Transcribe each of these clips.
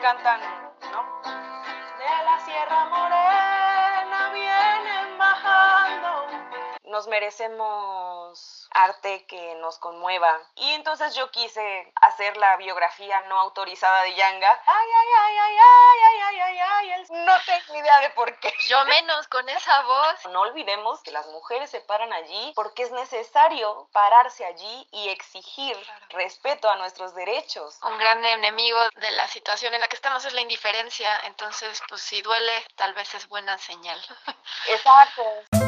cantan, ¿no? De la Sierra Morena vienen bajando. Nos merecemos arte que nos conmueva. Y entonces yo quise hacer la biografía no autorizada de Yanga. Ay, ay, ay, ay, ay, ay. No tengo idea de por qué. Yo menos con esa voz. No olvidemos que las mujeres se paran allí porque es necesario pararse allí y exigir respeto a nuestros derechos. Un gran enemigo de la situación en la que estamos es la indiferencia. Entonces, pues si duele, tal vez es buena señal. Exacto.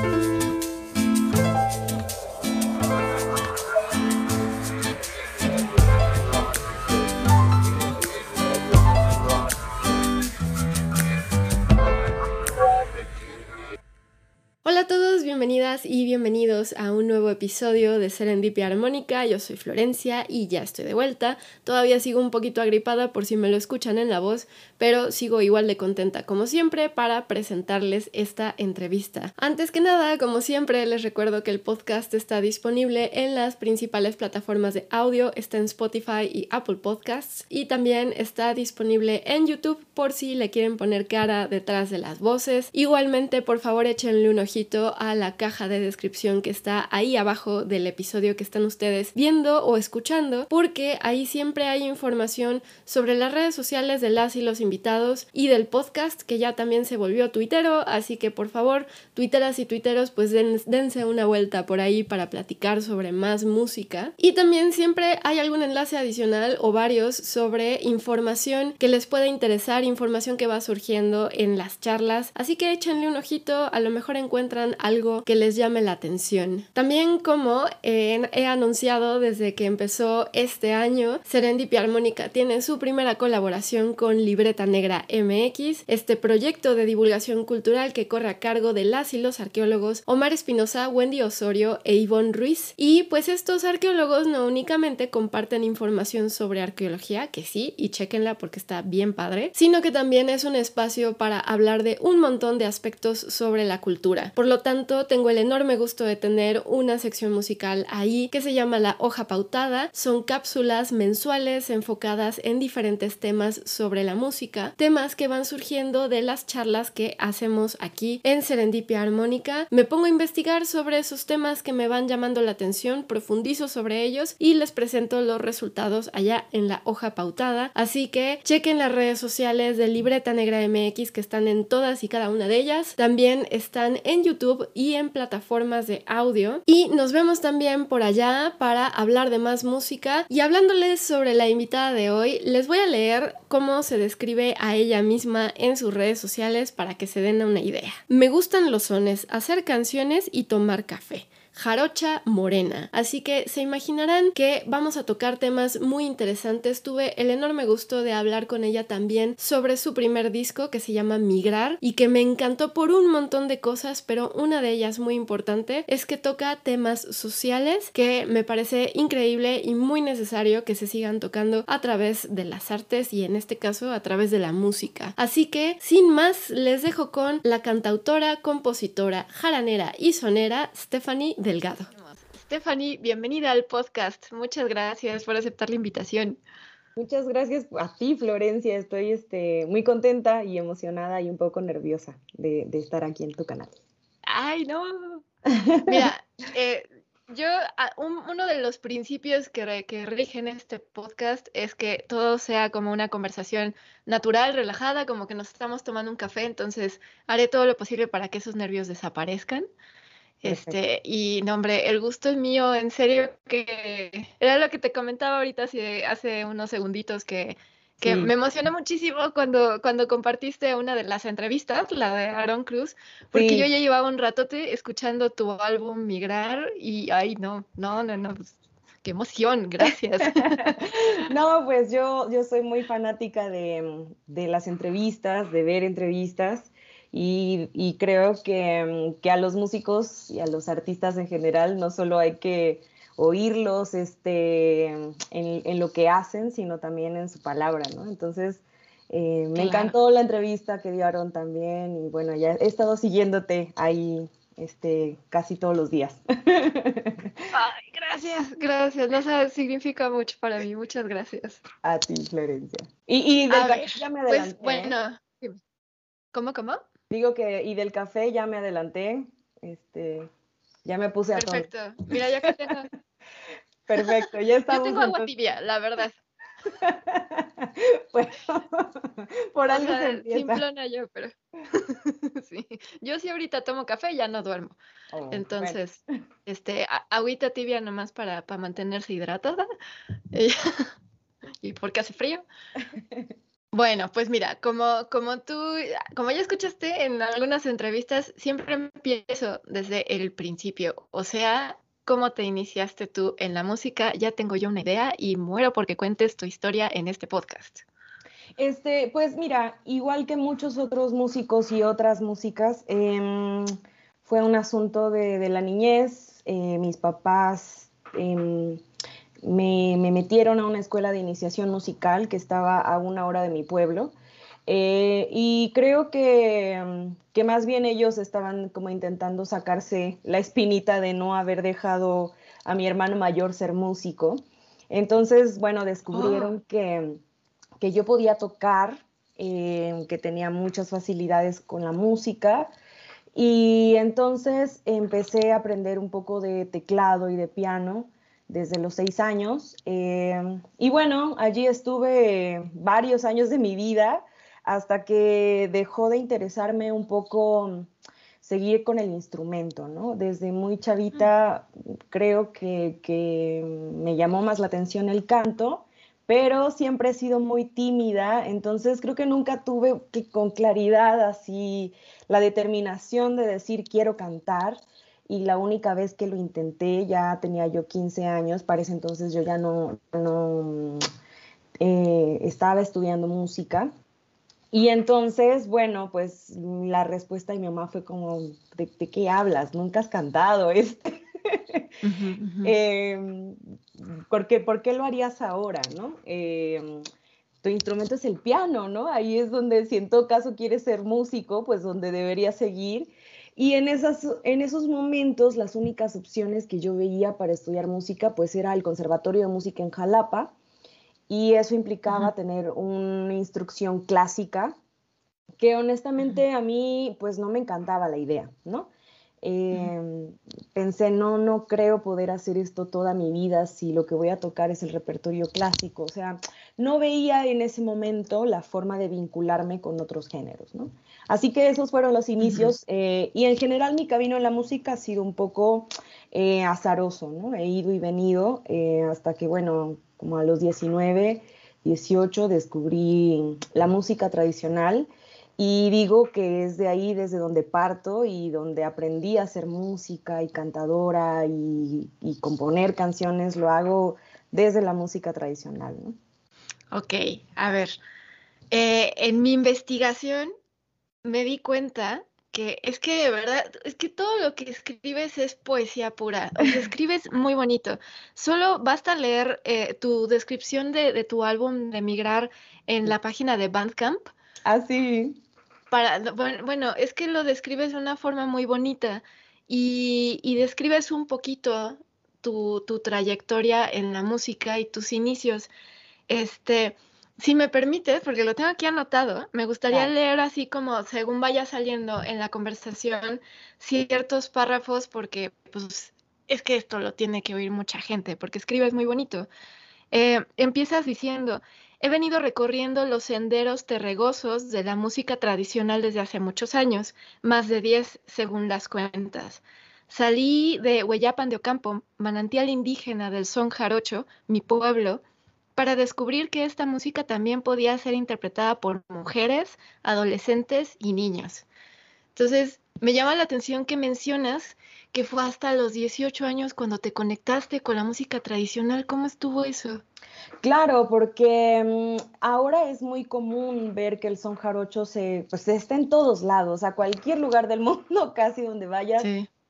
A todos, bienvenidas y bienvenidos a un nuevo episodio de Serendipia Armónica. Yo soy Florencia y ya estoy de vuelta. Todavía sigo un poquito agripada por si me lo escuchan en la voz, pero sigo igual de contenta como siempre para presentarles esta entrevista. Antes que nada, como siempre, les recuerdo que el podcast está disponible en las principales plataformas de audio, está en Spotify y Apple Podcasts y también está disponible en YouTube por si le quieren poner cara detrás de las voces. Igualmente, por favor, échenle un ojito a la caja de descripción que está ahí abajo del episodio que están ustedes viendo o escuchando, porque ahí siempre hay información sobre las redes sociales de las y los invitados y del podcast que ya también se volvió tuitero, así que por favor, tuiteras y tuiteros, pues dense una vuelta por ahí para platicar sobre más música. Y también siempre hay algún enlace adicional o varios sobre información que les pueda interesar, información que va surgiendo en las charlas, así que échenle un ojito, a lo mejor encuentran algo que les llame la atención. También como he anunciado desde que empezó este año, Serendipia Armónica tiene su primera colaboración con Libreta Negra MX, este proyecto de divulgación cultural que corre a cargo de las y los arqueólogos Omar Espinosa, Wendy Osorio e Ivonne Ruiz. Y pues estos arqueólogos no únicamente comparten información sobre arqueología, que sí, y chequenla porque está bien padre, sino que también es un espacio para hablar de un montón de aspectos sobre la cultura. Por lo tanto, tengo el enorme gusto de tener una sección musical ahí que se llama La Hoja Pautada. Son cápsulas mensuales enfocadas en diferentes temas sobre la música, temas que van surgiendo de las charlas que hacemos aquí en Serendipia Armónica. Me pongo a investigar sobre esos temas que me van llamando la atención, profundizo sobre ellos y les presento los resultados allá en la hoja pautada. Así que chequen las redes sociales de Libreta Negra MX que están en todas y cada una de ellas. También están en YouTube y en plataformas de audio. Y nos vemos también por allá para hablar de más música. Y hablándoles sobre la invitada de hoy, les voy a leer cómo se describe a ella misma en sus redes sociales para que se den una idea. Me gustan los sones, hacer canciones y tomar café jarocha morena. Así que se imaginarán que vamos a tocar temas muy interesantes. Tuve el enorme gusto de hablar con ella también sobre su primer disco que se llama Migrar y que me encantó por un montón de cosas, pero una de ellas muy importante es que toca temas sociales que me parece increíble y muy necesario que se sigan tocando a través de las artes y en este caso a través de la música. Así que sin más les dejo con la cantautora, compositora, jaranera y sonera Stephanie Delgado. Stephanie, bienvenida al podcast. Muchas gracias por aceptar la invitación. Muchas gracias a ti, Florencia. Estoy este, muy contenta y emocionada y un poco nerviosa de, estar aquí en tu canal. Ay, no. Mira, eh, yo, uno de los principios que, que rigen este podcast es que todo sea como una conversación natural, relajada, como que nos estamos tomando un café, entonces haré todo lo posible para que esos nervios desaparezcan. Este, y no, hombre, el gusto es mío, en serio, que era lo que te comentaba ahorita hace, hace unos segunditos, que, que me emocionó muchísimo cuando, cuando compartiste una de las entrevistas, la de Aaron Cruz, porque yo ya llevaba un ratote escuchando tu álbum Migrar y, ay, no, no, no, no, pues, qué emoción, gracias. no, pues yo, yo soy muy fanática de, de las entrevistas, de ver entrevistas. Y, creo que, a los músicos y a los artistas en general no solo hay que oírlos este, en, lo que hacen, sino también en su palabra, ¿no? Entonces, eh, me encantó la entrevista que dieron también y bueno, ya he estado siguiéndote ahí este, casi todos los días. Ay, Gracias, gracias. No sabes, significa mucho para mí. Muchas gracias. A ti, Florencia. Y, del café ya me pues, adelanté. Pues bueno, ¿cómo, cómo? Digo que, y del café ya me adelanté. Este, ya me puse a Perfecto. Mira, ya que tengo. Perfecto, ya estamos. Yo tengo agua tibia, la verdad. bueno, por algo se empieza. Simplona yo, pero sí. Yo sí ahorita tomo café ya no duermo. Oh, Entonces, este, agüita tibia nomás para, para mantenerse hidratada. y porque hace frío. Bueno, pues mira, como, como tú, como ya escuchaste en algunas entrevistas, siempre empiezo desde el principio. O sea, cómo te iniciaste tú en la música, ya tengo yo una idea y muero porque cuentes tu historia en este podcast. Este, pues mira, igual que muchos otros músicos y otras músicas, em, fue un asunto de, la niñez. Eh, mis papás em, me, me, metieron a una escuela de iniciación musical que estaba a una hora de mi pueblo. Eh, y creo que, mm, que, más bien ellos estaban como intentando sacarse la espinita de no haber dejado a mi hermano mayor ser músico. Entonces, bueno, descubrieron ah. que, que, yo podía tocar, eh, que tenía muchas facilidades con la música. Y entonces empecé a aprender un poco de teclado y de piano desde los seis años. Eh, y bueno, allí estuve varios años de mi vida hasta que dejó de interesarme un poco seguir con el instrumento, ¿no? Desde muy chavita creo que, me llamó más la atención el canto, pero siempre he sido muy tímida, entonces creo que nunca tuve con claridad así la determinación de decir quiero cantar y la única vez que lo intenté ya tenía yo 15 años, parece entonces yo ya no, eh, estaba estudiando música y entonces, bueno, pues la respuesta de mi mamá fue como, ¿de, qué hablas? Nunca has cantado este. Em, ¿por, qué, lo harías ahora, no? Em, tu instrumento es el piano, ¿no? Ahí es donde, si en todo caso quieres ser músico, pues donde deberías seguir. Y en, esas, en esos momentos, las únicas opciones que yo veía para estudiar música, pues era el Conservatorio de Música en Jalapa, y eso implicaba tener una instrucción clásica que honestamente a mí pues no me encantaba la idea, ¿no? Em, pensé, no, no creo poder hacer esto toda mi vida si lo que voy a tocar es el repertorio clásico, o sea, no veía en ese momento la forma de vincularme con otros géneros, ¿no? Así que esos fueron los inicios eh, y en general mi camino en la música ha sido un poco eh, azaroso, ¿no? He ido y venido eh, hasta que, bueno, como a los 19, 18 descubrí la música tradicional y digo que es de ahí desde donde parto y donde aprendí a hacer música y cantadora y, componer canciones, lo hago desde la música tradicional. ¿no? Ok, a ver, eh, en mi investigación me di cuenta que es que de verdad, es que todo lo que escribes es poesía pura, o sea, escribes muy bonito. Solo basta leer eh, tu descripción de, tu álbum de Migrar en la página de Bandcamp. Así. Ah, Para, bueno, es que lo describes de una forma muy bonita y, y describes un poquito tu, tu, trayectoria en la música y tus inicios. Este, si me permites, porque lo tengo aquí anotado, me gustaría leer así como según vaya saliendo en la conversación ciertos párrafos porque pues es que esto lo tiene que oír mucha gente porque escribes muy bonito. Eh, empiezas diciendo, he venido recorriendo los senderos terregosos de la música tradicional desde hace muchos años, más de 10 según las cuentas. Salí de Hueyapan de Ocampo, manantial indígena del son jarocho, mi pueblo, para descubrir que esta música también podía ser interpretada por mujeres, adolescentes y niños. Entonces, me llama la atención que mencionas que fue hasta los 18 años cuando te conectaste con la música tradicional. ¿Cómo estuvo eso? Claro, porque mm, ahora es muy común ver que el son jarocho se, pues, está en todos lados, a cualquier lugar del mundo, casi donde vayas,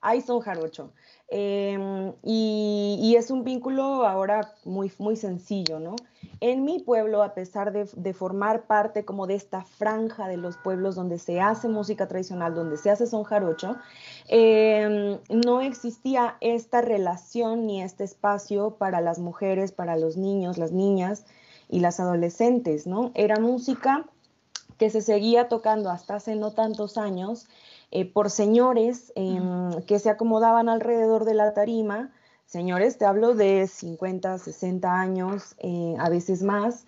hay son jarocho. Em, y, es un vínculo ahora muy, muy sencillo, ¿no? En mi pueblo, a pesar de, formar parte como de esta franja de los pueblos donde se hace música tradicional, donde se hace son jarocho, em, no existía esta relación ni este espacio para las mujeres, para los niños, las niñas y las adolescentes, ¿no? Era música que se seguía tocando hasta hace no tantos años eh, por señores em, que se acomodaban alrededor de la tarima. Señores, te hablo de 50, 60 años, eh, a veces más.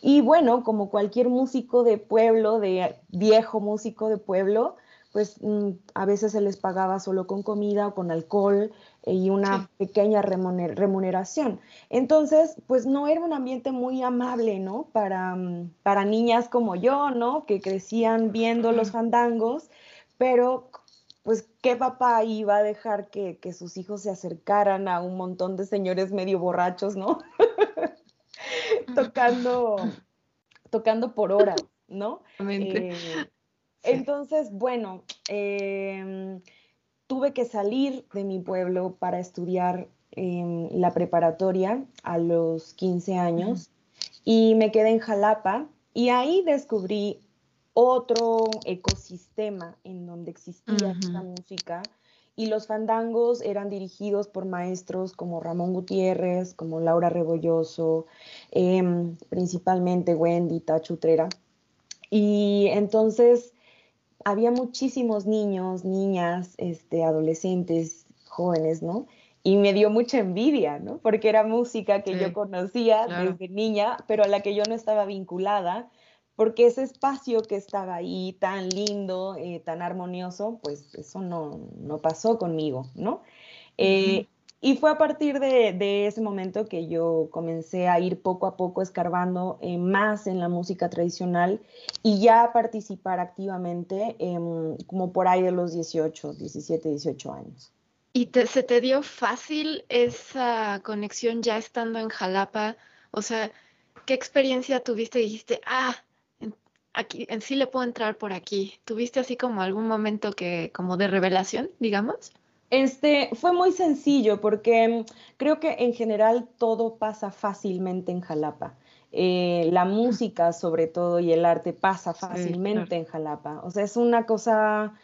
Y bueno, como cualquier músico de pueblo, de viejo músico de pueblo, pues mm, a veces se les pagaba solo con comida o con alcohol eh, y una pequeña remuneración. Entonces, pues no era un ambiente muy amable, ¿no? Para, mm, para niñas como yo, ¿no? Que crecían viendo los fandangos pero pues qué papá iba a dejar que, sus hijos se acercaran a un montón de señores medio borrachos, ¿no? tocando, tocando por hora, ¿no? Eh, entonces, bueno, em, tuve que salir de mi pueblo para estudiar la preparatoria a los 15 años y me quedé en Jalapa y ahí descubrí otro ecosistema en donde existía esta música y los fandangos eran dirigidos por maestros como Ramón Gutiérrez, como Laura Rebolloso, em, principalmente Wendy Tachutrera. Y entonces había muchísimos niños, niñas, este, adolescentes, jóvenes, ¿no? Y me dio mucha envidia, ¿no? Porque era música que yo conocía desde niña, pero a la que yo no estaba vinculada porque ese espacio que estaba ahí tan lindo, eh, tan armonioso, pues eso no, pasó conmigo, ¿no? Eh, y fue a partir de, ese momento que yo comencé a ir poco a poco escarbando eh, más en la música tradicional y ya a participar activamente como por ahí de los 18, 17, 18 años. ¿Y se te dio fácil esa conexión ya estando en Jalapa? O sea, ¿qué experiencia tuviste? Dijiste, ah, aquí, en sí le puedo entrar por aquí. ¿Tuviste así como algún momento que, como de revelación, digamos? Este, fue muy sencillo porque creo que en general todo pasa fácilmente en Jalapa. Eh, la música sobre todo y el arte pasa fácilmente en Jalapa. O sea, es una cosa,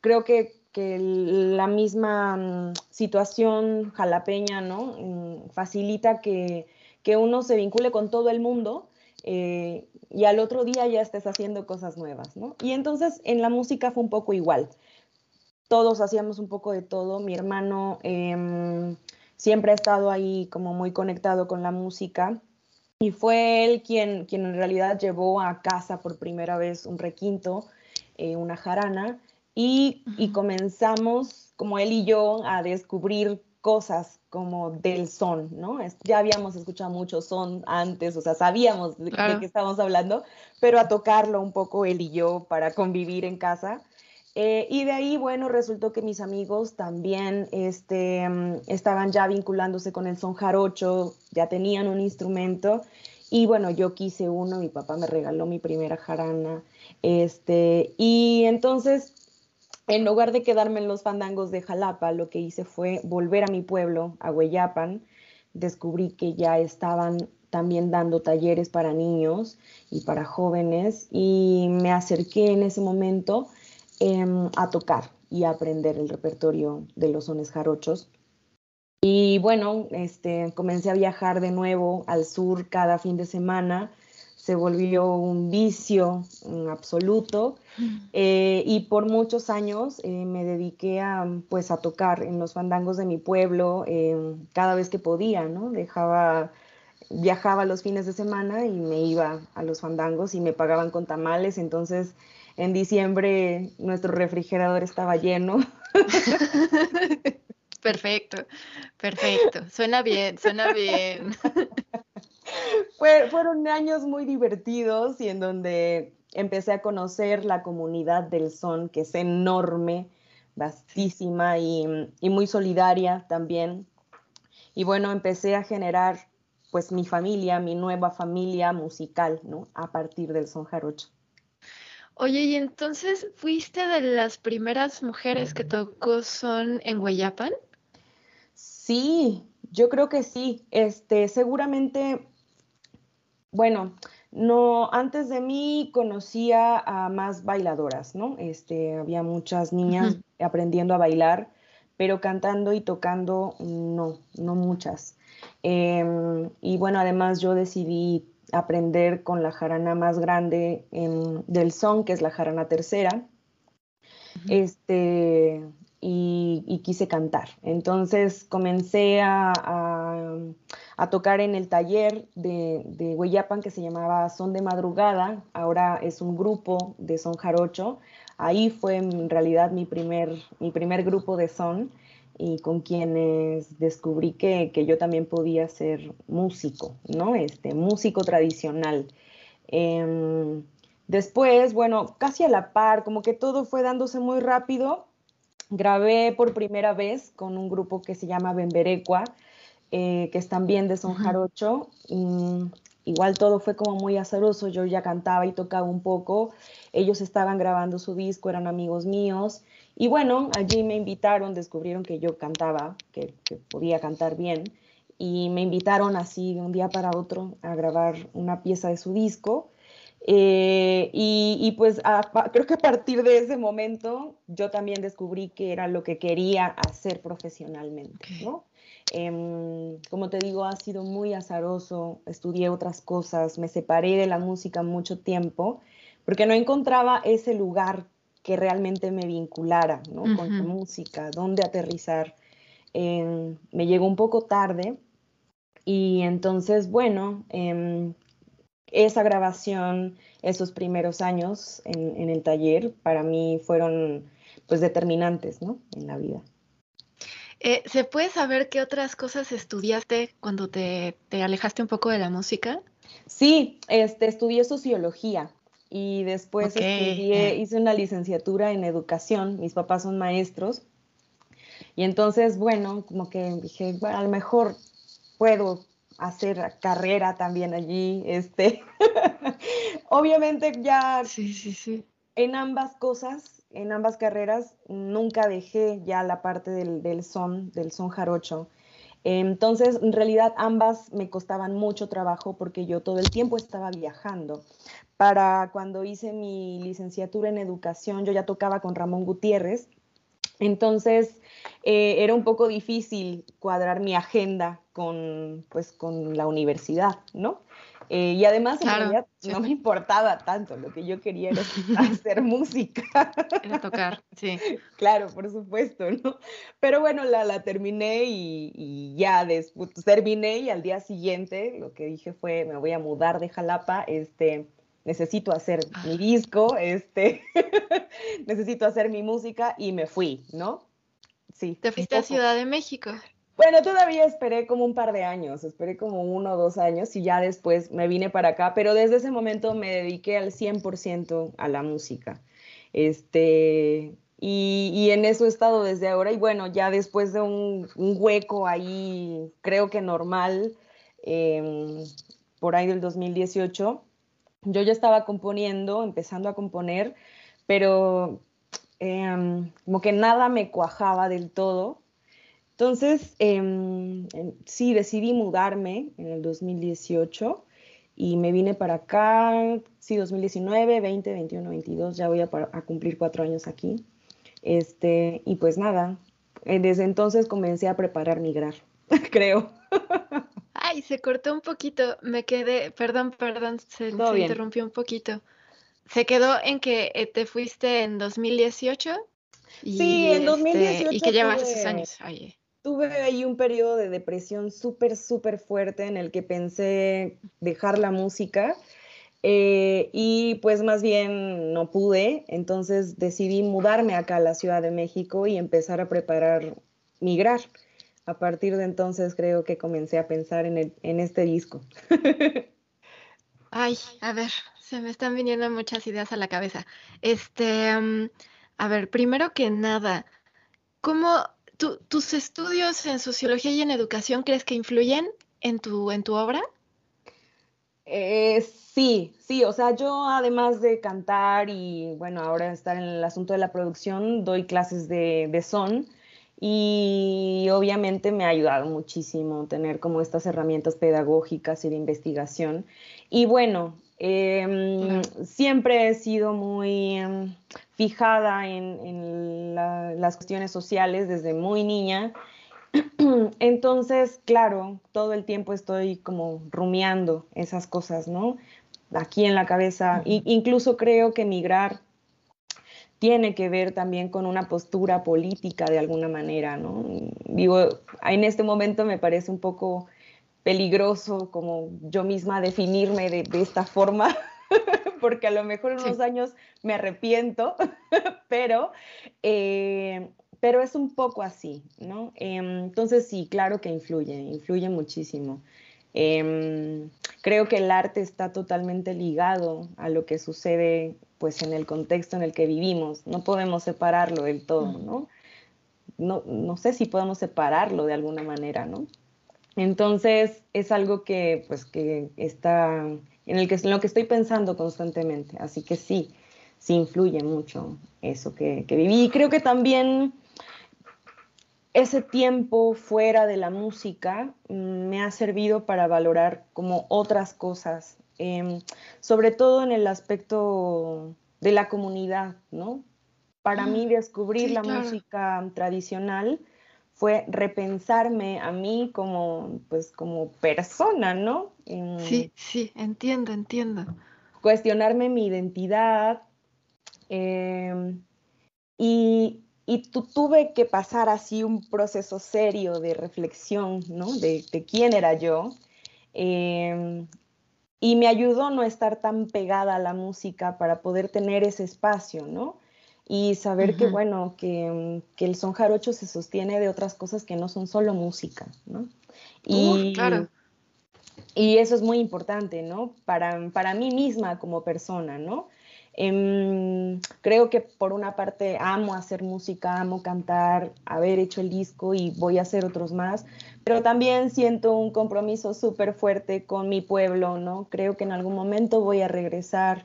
creo que, que la misma mm, situación jalapeña, ¿no? Mm, facilita que, que uno se vincule con todo el mundo eh, y al otro día ya estés haciendo cosas nuevas, ¿no? Y entonces en la música fue un poco igual. Todos hacíamos un poco de todo. Mi hermano em, siempre ha estado ahí como muy conectado con la música y fue él quien, quien en realidad llevó a casa por primera vez un requinto, eh, una jarana, y, y comenzamos, como él y yo, a descubrir cosas como del son, ¿no? Ya habíamos escuchado mucho son antes, o sea, sabíamos de, qué estábamos hablando, pero a tocarlo un poco él y yo para convivir en casa. Eh, y de ahí, bueno, resultó que mis amigos también este, mm, estaban ya vinculándose con el son jarocho, ya tenían un instrumento. Y bueno, yo quise uno, mi papá me regaló mi primera jarana. Este, y entonces en lugar de quedarme en los fandangos de Jalapa, lo que hice fue volver a mi pueblo, a Hueyapan. Descubrí que ya estaban también dando talleres para niños y para jóvenes y me acerqué en ese momento em, a tocar y aprender el repertorio de los sones jarochos. Y bueno, este, comencé a viajar de nuevo al sur cada fin de semana se volvió un vicio absoluto eh, y por muchos años eh, me dediqué a, pues, a tocar en los fandangos de mi pueblo eh, cada vez que podía, ¿no? Dejaba, viajaba los fines de semana y me iba a los fandangos y me pagaban con tamales, entonces en diciembre nuestro refrigerador estaba lleno. Perfecto, perfecto. Suena bien, suena bien. fueron años muy divertidos y en donde empecé a conocer la comunidad del son, que es enorme, vastísima y, muy solidaria también. Y bueno, empecé a generar pues mi familia, mi nueva familia musical, ¿no? A partir del son jarocho. Oye, y entonces fuiste de las primeras mujeres que tocó son en Hueyapan? Sí, yo creo que sí. Este, seguramente, bueno, no, antes de mí conocía a más bailadoras, ¿no? Este, había muchas niñas aprendiendo a bailar, pero cantando y tocando, no, no muchas. Em, y bueno, además yo decidí aprender con la jarana más grande del son, que es la jarana tercera. Este, y, quise cantar. Entonces comencé a, tocar en el taller de, de Hueyapan que se llamaba Son de Madrugada, ahora es un grupo de son jarocho. Ahí fue en realidad mi primer, mi primer grupo de son y con quienes descubrí que, yo también podía ser músico, ¿no? Este, músico tradicional. Em, después, bueno, casi a la par, como que todo fue dándose muy rápido. Grabé por primera vez con un grupo que se llama Bemberecua, eh, que es también de Son Jarocho. igual todo fue como muy azaroso, yo ya cantaba y tocaba un poco, ellos estaban grabando su disco, eran amigos míos, y bueno, allí me invitaron, descubrieron que yo cantaba, que, podía cantar bien, y me invitaron así de un día para otro a grabar una pieza de su disco. Eh, y, pues creo que a partir de ese momento yo también descubrí que era lo que quería hacer profesionalmente, ¿no? Em, como te digo, ha sido muy azaroso, estudié otras cosas, me separé de la música mucho tiempo porque no encontraba ese lugar que realmente me vinculara con la música, dónde aterrizar. Em, me llegó un poco tarde y entonces, bueno, em, esa grabación, esos primeros años en, el taller, para mí fueron pues determinantes ¿no? en la vida. Eh, ¿Se puede saber qué otras cosas estudiaste cuando te, te, alejaste un poco de la música? Sí, este, estudié sociología y después estudié, hice una licenciatura en educación, mis papás son maestros, y entonces, bueno, como que dije, bueno, a lo mejor puedo hacer carrera también allí, este, obviamente ya sí, sí, sí. en ambas cosas, en ambas carreras, nunca dejé ya la parte del, del son, del son jarocho, entonces, en realidad ambas me costaban mucho trabajo porque yo todo el tiempo estaba viajando. Para cuando hice mi licenciatura en educación, yo ya tocaba con Ramón Gutiérrez. Entonces, eh, era un poco difícil cuadrar mi agenda con, pues, con la universidad, ¿no? Eh, y además, en realidad, no me importaba tanto, lo que yo quería era hacer música. Era tocar, sí. Claro, por supuesto, ¿no? Pero bueno, la, la terminé y, y, ya después terminé y al día siguiente lo que dije fue, me voy a mudar de Jalapa, este, necesito hacer ah. mi disco, este, necesito hacer mi música y me fui, ¿no? Sí. ¿Te fuiste a Ciudad de México? Bueno, todavía esperé como un par de años, esperé como uno o dos años y ya después me vine para acá, pero desde ese momento me dediqué al 100% a la música. Este, y, en eso he estado desde ahora y bueno, ya después de un, hueco ahí, creo que normal, em, por ahí del 2018, yo ya estaba componiendo, empezando a componer, pero em, como que nada me cuajaba del todo entonces, em, sí, decidí mudarme en el 2018 y me vine para acá, sí, 2019, 20, 21, 22, ya voy a, cumplir cuatro años aquí. Este, y pues nada, eh, desde entonces comencé a preparar migrar, creo. Ay, se cortó un poquito, me quedé, perdón, perdón, se, interrumpió un poquito. Se quedó en que eh, te fuiste en 2018. sí, en 2018. Este, y que llevas esos años. Tuve ahí un periodo de depresión súper, súper fuerte en el que pensé dejar la música eh, y pues más bien no pude, entonces decidí mudarme acá a la Ciudad de México y empezar a preparar migrar. A partir de entonces creo que comencé a pensar en, el, en este disco. Ay, a ver, se me están viniendo muchas ideas a la cabeza. Este, mm, a ver, primero que nada, ¿cómo ¿Tus estudios en sociología y en educación crees que influyen en tu, en tu obra? Eh, sí, sí, o sea, yo además de cantar y bueno, ahora estar en el asunto de la producción, doy clases de, son y obviamente me ha ayudado muchísimo tener como estas herramientas pedagógicas y de investigación. Y bueno, em, siempre he sido muy em, fijada en, las cuestiones sociales desde muy niña. Entonces, claro, todo el tiempo estoy como rumiando esas cosas, ¿no? Aquí en la cabeza. incluso creo que migrar tiene que ver también con una postura política de alguna manera, ¿no? Digo, en este momento me parece un poco peligroso como yo misma definirme de, esta forma, porque a lo mejor en unos años me arrepiento, pero, eh, pero es un poco así, ¿no? Em, entonces sí, claro que influye, influye muchísimo. Em, creo que el arte está totalmente ligado a lo que sucede pues en el contexto en el que vivimos. No podemos separarlo del todo, ¿no? No, no sé si podemos separarlo de alguna manera, ¿no? Entonces es algo que pues que está en el que en lo que estoy pensando constantemente, así que sí, sí influye mucho eso que, que viví. Y creo que también ese tiempo fuera de la música mm, me ha servido para valorar como otras cosas, em, sobre todo en el aspecto de la comunidad, ¿no? Para mí mm, descubrir la música tradicional fue repensarme a mí como, pues, como persona, ¿no? Em, sí, sí, entiendo, entiendo. Cuestionarme mi identidad em, y, y tuve que pasar así un proceso serio de reflexión, ¿no? De, quién era yo. Em, y me ayudó no estar tan pegada a la música para poder tener ese espacio, ¿no? Y saber que, bueno, que, el son jarocho se sostiene de otras cosas que no son solo música, ¿no? Y, claro. Y eso es muy importante, ¿no? Para, para mí misma como persona, ¿no? Em, creo que por una parte amo hacer música, amo cantar, haber hecho el disco y voy a hacer otros más, pero también siento un compromiso súper fuerte con mi pueblo, ¿no? Creo que en algún momento voy a regresar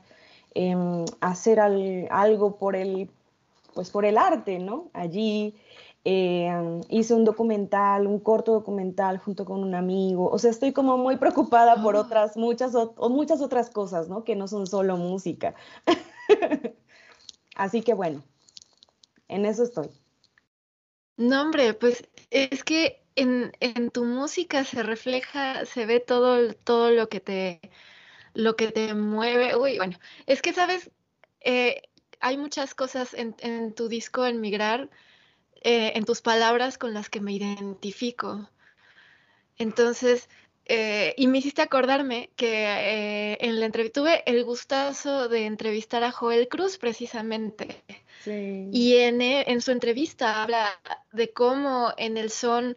em, hacer algo por el, pues por el arte, ¿no? Allí em, hice un documental, un corto documental junto con un amigo. O sea, estoy como muy preocupada por ah. otras, muchas, o muchas otras cosas, ¿no? Que no son solo música. Así que bueno, en eso estoy. No, hombre, pues es que en, en, tu música se refleja, se ve todo, todo lo que te lo que te mueve. Uy, bueno, es que sabes, eh, hay muchas cosas en, en, tu disco, en Migrar, eh, en tus palabras con las que me identifico. Entonces, eh, y me hiciste acordarme que eh, en la entrevista tuve el gustazo de entrevistar a Joel Cruz precisamente. Y en, en, su entrevista habla de cómo en el son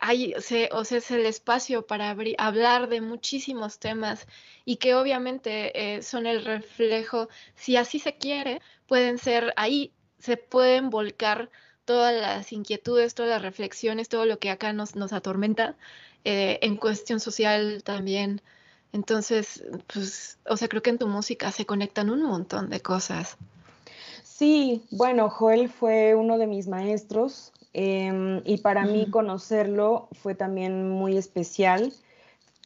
hay, o sea, es el espacio para hablar de muchísimos temas y que obviamente son el reflejo, si así se quiere, pueden ser ahí, se pueden volcar todas las inquietudes, todas las reflexiones, todo lo que acá nos, nos atormenta eh, en cuestión social también. Entonces, pues, o sea, creo que en tu música se conectan un montón de cosas. Sí, bueno, Joel fue uno de mis maestros em, y para mí conocerlo fue también muy especial,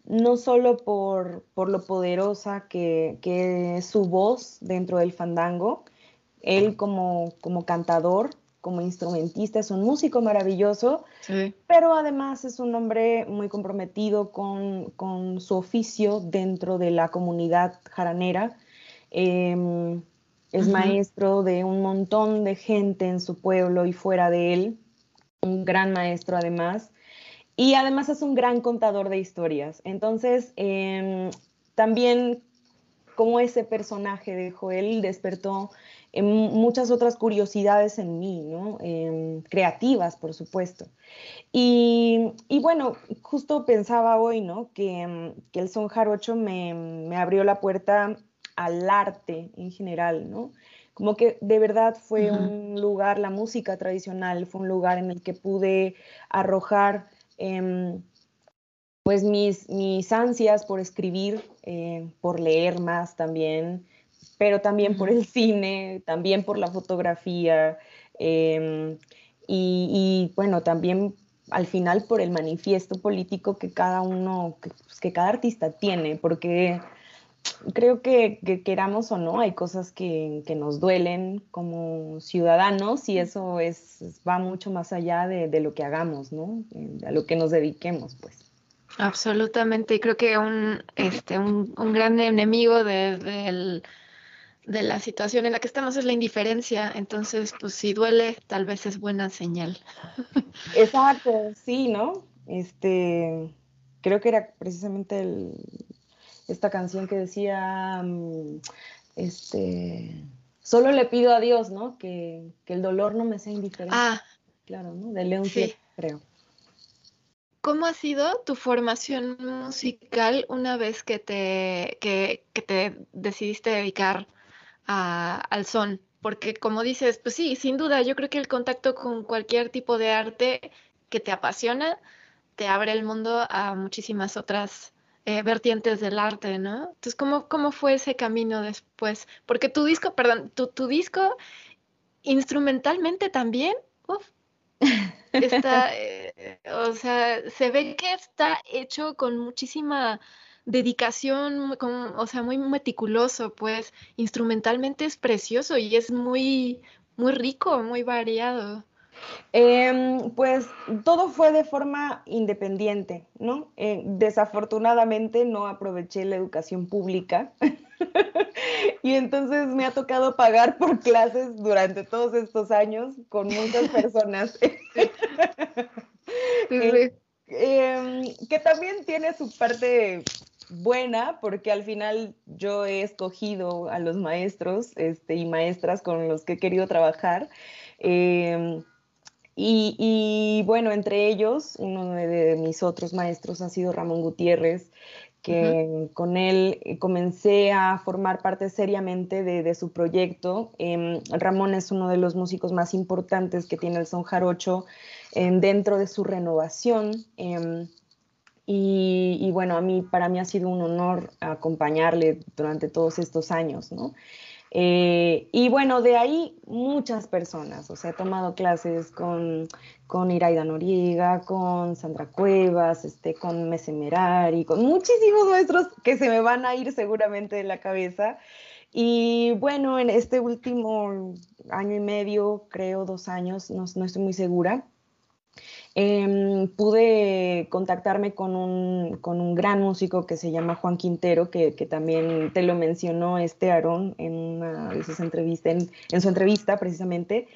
no solo por, por lo poderosa que, que, es su voz dentro del fandango, él como, como cantador, como instrumentista, es un músico maravilloso, pero además es un hombre muy comprometido con, su oficio dentro de la comunidad jaranera. Em, es maestro de un montón de gente en su pueblo y fuera de él, un gran maestro además. Y además es un gran contador de historias. Entonces, em, también como ese personaje de Joel despertó muchas otras curiosidades en mí, ¿no? Em, creativas, por supuesto. Y, bueno, justo pensaba hoy, ¿no? Que, em, el son jarocho me, abrió la puerta al arte en general, ¿no? Como que de verdad fue un lugar, la música tradicional fue un lugar en el que pude arrojar em, pues mis, mis ansias por escribir, eh, por leer más también, pero también por el cine, también por la fotografía. Em, y, bueno, también al final por el manifiesto político que cada uno, que, pues, que cada artista tiene, porque creo que, queramos o no, hay cosas que, nos duelen como ciudadanos y eso es, va mucho más allá de, lo que hagamos, ¿no? A lo que nos dediquemos, pues. Absolutamente, y creo que un, este, un, gran enemigo de, de la situación en la que estamos es la indiferencia, entonces, pues si duele, tal vez es buena señal. Exacto, sí, ¿no? Este, creo que era precisamente el, esta canción que decía, mm, este, solo le pido a Dios, ¿no? Que, el dolor no me sea indiferente. Ah, claro, ¿no? De León sí. creo. ¿Cómo ha sido tu formación musical una vez que te, que, te decidiste dedicar al son? Porque como dices, pues sí, sin duda, yo creo que el contacto con cualquier tipo de arte que te apasiona te abre el mundo a muchísimas otras eh, vertientes del arte, ¿no? Entonces, ¿cómo, ¿cómo fue ese camino después? Porque tu disco, perdón, tu, tu disco instrumentalmente también, uf, está, eh, o sea, se ve que está hecho con muchísima dedicación, o sea, muy meticuloso, pues instrumentalmente es precioso y es muy, muy rico, muy variado. Em, pues todo fue de forma independiente, ¿no? Eh, desafortunadamente no aproveché la educación pública y entonces me ha tocado pagar por clases durante todos estos años con muchas personas. Eh, em, que también tiene su parte buena porque al final yo he escogido a los maestros este, y maestras con los que he querido trabajar. Em, y, bueno, entre ellos, uno de mis otros maestros ha sido Ramón Gutiérrez, que con él comencé a formar parte seriamente de, su proyecto. Em, Ramón es uno de los músicos más importantes que tiene el son jarocho em, dentro de su renovación. Em, y, y, bueno, a mí, para mí ha sido un honor acompañarle durante todos estos años, ¿no? Eh, y bueno, de ahí muchas personas, o sea, he tomado clases con, con Iraida Noriega, con Sandra Cuevas, este, con Mesemerari, con muchísimos maestros que se me van a ir seguramente de la cabeza. Y bueno, en este último año y medio, creo dos años, no, no estoy muy segura, Em, pude contactarme con un, con un, gran músico que se llama Juan Quintero, que, que también te lo mencionó este Aarón en una de sus entrevistas, en, su entrevista precisamente,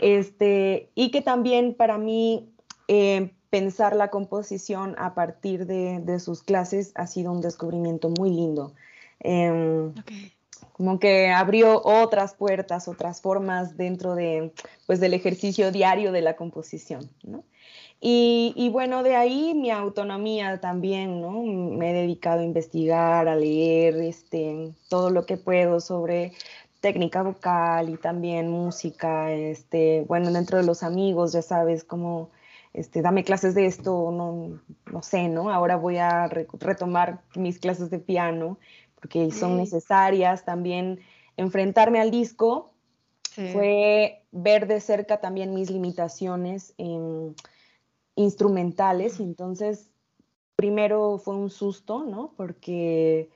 este, y que también para mí eh, pensar la composición a partir de, de, sus clases ha sido un descubrimiento muy lindo. Em, como que abrió otras puertas, otras formas dentro de, pues, del ejercicio diario de la composición, ¿no? Y, bueno, de ahí mi autonomía también, ¿no? Me he dedicado a investigar, a leer este, todo lo que puedo sobre técnica vocal y también música, este, bueno, dentro de los amigos, ya sabes, como, este, dame clases de esto, no, no sé, ¿no? Ahora voy a retomar mis clases de piano porque son necesarias, también enfrentarme al disco fue ver de cerca también mis limitaciones en instrumentales y entonces primero fue un susto, ¿no? Porque,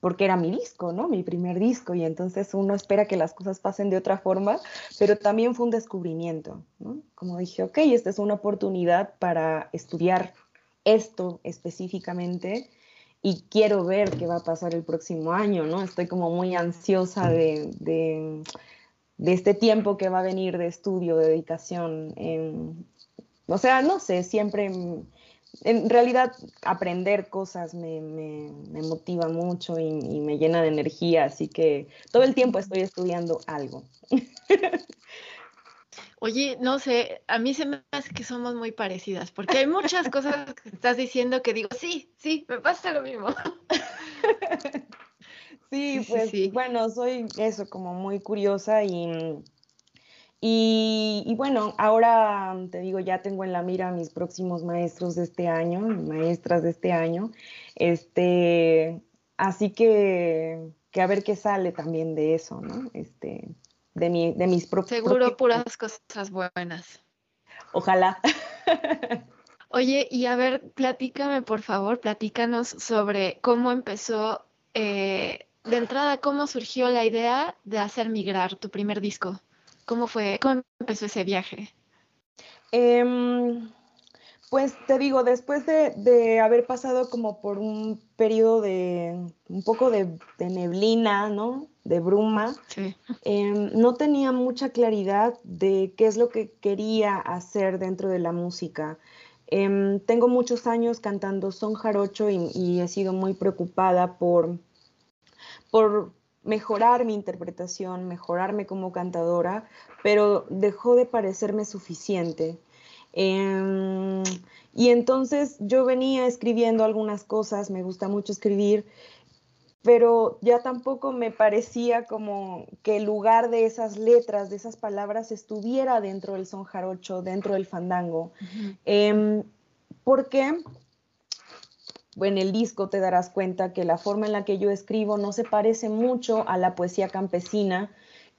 porque era mi disco, ¿no? Mi primer disco y entonces uno espera que las cosas pasen de otra forma, pero también fue un descubrimiento, ¿no? Como dije, ok, esta es una oportunidad para estudiar esto específicamente y quiero ver qué va a pasar el próximo año, ¿no? Estoy como muy ansiosa de, de, este tiempo que va a venir de estudio, de dedicación. en o sea, no sé, siempre, en realidad aprender cosas me, motiva mucho y, me llena de energía, así que todo el tiempo estoy estudiando algo. Oye, no sé, a mí se me hace que somos muy parecidas, porque hay muchas cosas que estás diciendo que digo, sí, sí, me pasa lo mismo. Sí, pues bueno, soy eso, como muy curiosa y y, bueno, ahora te digo, ya tengo en la mira a mis próximos maestros de este año, maestras de este año. Este, así que, que a ver qué sale también de eso, ¿no? Este, de, mi, de mis propios. Seguro puras cosas buenas. Ojalá. Oye, y a ver, platícame, por favor, platícanos sobre cómo empezó, eh, de entrada, cómo surgió la idea de hacer Migrar, tu primer disco. ¿Cómo fue, cómo empezó ese viaje? Em, pues te digo, después de, haber pasado como por un periodo de un poco de, neblina, ¿no? De bruma, em, no tenía mucha claridad de qué es lo que quería hacer dentro de la música. Em, tengo muchos años cantando son jarocho y, he sido muy preocupada por, por mejorar mi interpretación, mejorarme como cantadora, pero dejó de parecerme suficiente. Em, y entonces yo venía escribiendo algunas cosas, me gusta mucho escribir, pero ya tampoco me parecía como que el lugar de esas letras, de esas palabras, estuviera dentro del son jarocho, dentro del fandango. Em, porque en el disco te darás cuenta que la forma en la que yo escribo no se parece mucho a la poesía campesina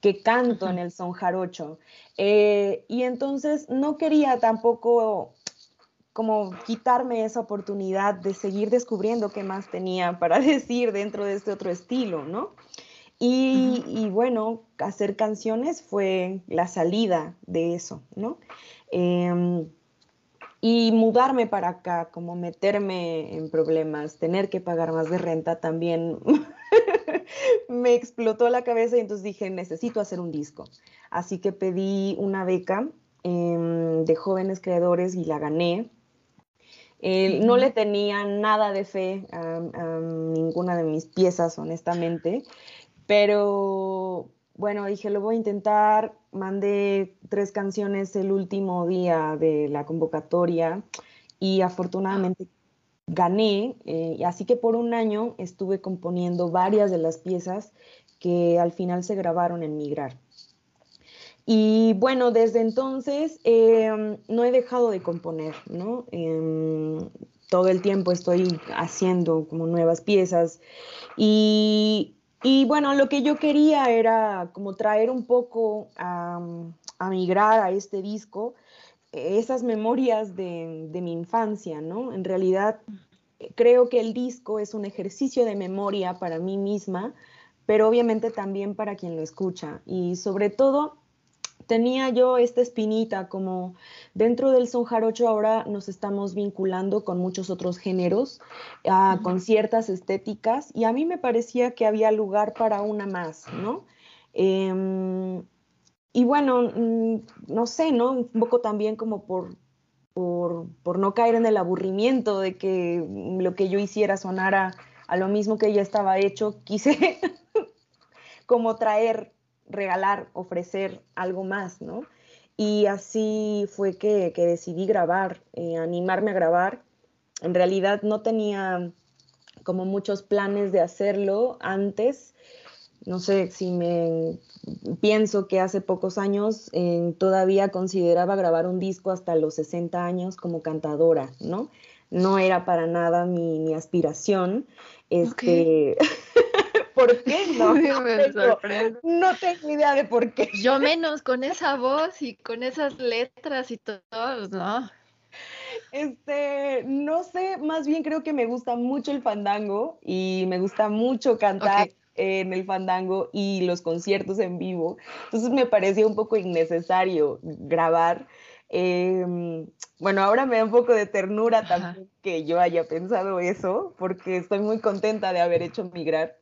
que canto en el son jarocho. Eh, y entonces no quería tampoco como quitarme esa oportunidad de seguir descubriendo qué más tenía para decir dentro de este otro estilo, ¿no? Y, bueno, hacer canciones fue la salida de eso, ¿no? Em, y mudarme para acá, como meterme en problemas, tener que pagar más de renta también me explotó la cabeza y entonces dije, necesito hacer un disco. Así que pedí una beca em, de jóvenes creadores y la gané no le tenía nada de fe a, ninguna de mis piezas, honestamente, pero bueno, dije, lo voy a intentar. Mandé tres canciones el último día de la convocatoria y afortunadamente gané, eh, así que por un año estuve componiendo varias de las piezas que al final se grabaron en Migrar. Y bueno, desde entonces em, no he dejado de componer, ¿no? Em, todo el tiempo estoy haciendo como nuevas piezas y, bueno, lo que yo quería era como traer un poco a, migrar a este disco esas memorias de, de, mi infancia, ¿no? En realidad creo que el disco es un ejercicio de memoria para mí misma, pero obviamente también para quien lo escucha y sobre todo tenía yo esta espinita como dentro del son jarocho ahora nos estamos vinculando con muchos otros géneros, ah, con ciertas estéticas y a mí me parecía que había lugar para una más, ¿no? Em, y bueno, mm, no sé, ¿no? Un poco también como por, por, por, no caer en el aburrimiento de que lo que yo hiciera sonara a lo mismo que ya estaba hecho, quise como traer regalar, ofrecer algo más, ¿no? Y así fue que, decidí grabar, eh, animarme a grabar. En realidad no tenía como muchos planes de hacerlo antes. No sé si me pienso que hace pocos años eh, todavía consideraba grabar un disco hasta los 60 años como cantadora, ¿no? No era para nada mi, aspiración. Este, ¿Por qué no? No tengo idea de por qué. Yo menos con esa voz y con esas letras y todo, ¿no? Este, no sé, más bien creo que me gusta mucho el fandango y me gusta mucho cantar en el fandango y los conciertos en vivo. Entonces me parecía un poco innecesario grabar. Em, bueno, ahora me da un poco de ternura también que yo haya pensado eso, porque estoy muy contenta de haber hecho migrar.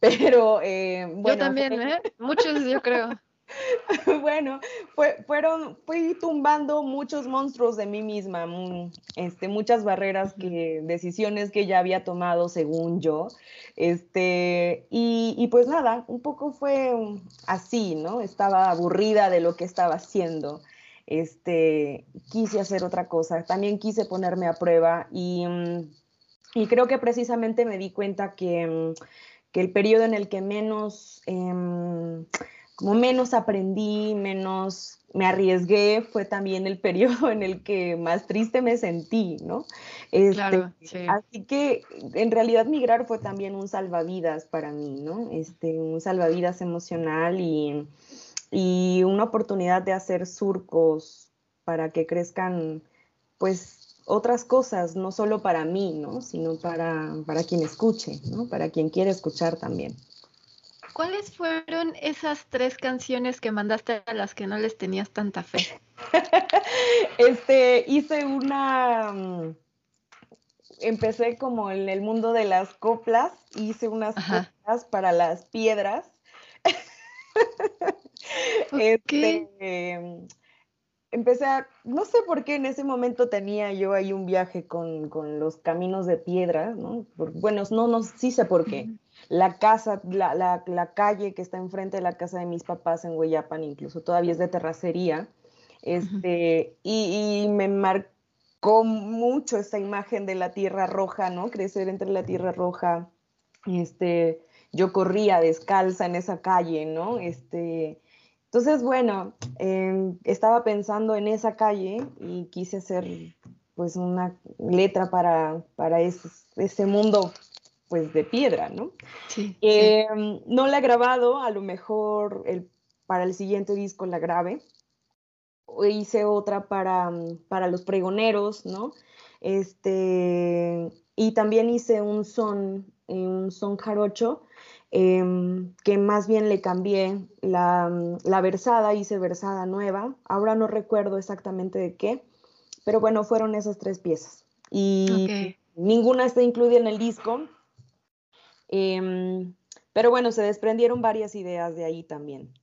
Pero eh, bueno. Yo también, ¿eh? Muchos, yo creo. bueno, fue, fueron, fui tumbando muchos monstruos de mí misma, mm, este, muchas barreras que, decisiones que ya había tomado según yo. Este, y, y pues nada, un poco fue así, ¿no? Estaba aburrida de lo que estaba haciendo. Este, quise hacer otra cosa, también quise ponerme a prueba y, mm, y creo que precisamente me di cuenta que mm, que el periodo en el que menos, em, como menos aprendí, menos me arriesgué, fue también el periodo en el que más triste me sentí, ¿no? claro, este, Así que en realidad migrar fue también un salvavidas para mí, ¿no? Este, un salvavidas emocional y, y una oportunidad de hacer surcos para que crezcan pues otras cosas, no solo para mí, ¿no? Sino para, para quien escuche, ¿no? Para quien quiera escuchar también. ¿Cuáles fueron esas tres canciones que mandaste a las que no les tenías tanta fe? este, hice una, mm, empecé como en el mundo de las coplas, hice unas coplas para las piedras. este, em, empecé a, no sé por qué en ese momento tenía yo ahí un viaje con, los caminos de piedra, ¿no? bueno, no, no, sí sé por qué. La casa, la, la, calle que está enfrente de la casa de mis papás en Hueyapan, incluso todavía es de terracería, este, y, y, me marcó mucho esa imagen de la tierra roja, ¿no? Crecer entre la tierra roja, este, yo corría descalza en esa calle, ¿no? Este, entonces, bueno, em, estaba pensando en esa calle y quise hacer pues una letra para, para ese, mundo pues de piedra, ¿no? Sí, em, No la he grabado, a lo mejor el, para el siguiente disco la grabe. Hice otra para, para los pregoneros, ¿no? Este, y también hice un son, un son jarocho Em, que más bien le cambié la, la, versada, hice versada nueva, ahora no recuerdo exactamente de qué, pero bueno, fueron esas tres piezas. Y ninguna está incluida en el disco, em, pero bueno, se desprendieron varias ideas de ahí también.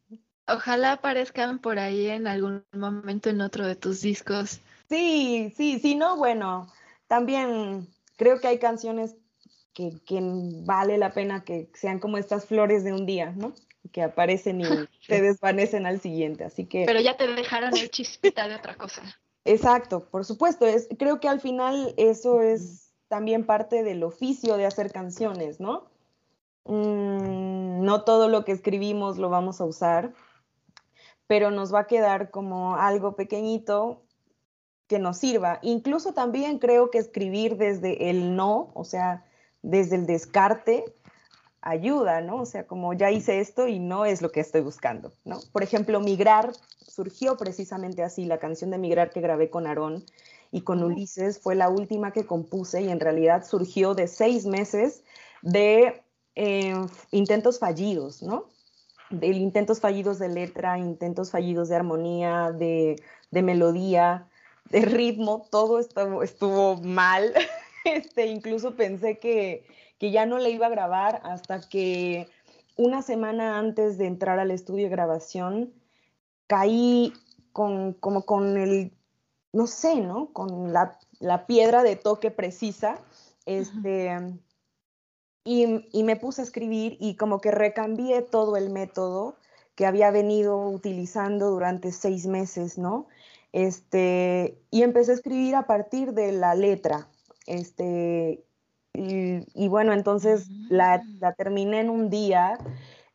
Ojalá aparezcan por ahí en algún momento en otro de tus discos. Sí, sí, sí, no, bueno, también creo que hay canciones que, vale la pena que sean como estas flores de un día, ¿no? Que aparecen y se desvanecen al siguiente, así que... Pero ya te dejaron el chispita de otra cosa. Exacto, por supuesto, es, creo que al final eso es también parte del oficio de hacer canciones, ¿no? Mm, no todo lo que escribimos lo vamos a usar, pero nos va a quedar como algo pequeñito que nos sirva. Incluso también creo que escribir desde el no, o sea, desde el descarte ayuda, ¿no? O sea, como ya hice esto y no es lo que estoy buscando, ¿no? Por ejemplo, Migrar surgió precisamente así, la canción de Migrar que grabé con Aarón y con Ulises fue la última que compuse y en realidad surgió de seis meses de eh, intentos fallidos, ¿no? De intentos fallidos de letra, intentos fallidos de armonía, de, melodía, de ritmo, todo estuvo, estuvo mal. Este, incluso pensé que, ya no le iba a grabar hasta que una semana antes de entrar al estudio de grabación caí con, como con el, no sé, ¿no? Con la, piedra de toque precisa, este, y, y, me puse a escribir y como que recambié todo el método que había venido utilizando durante seis meses, ¿no? Este, y empecé a escribir a partir de la letra, este, y, bueno, entonces la, mm. la, terminé en un día.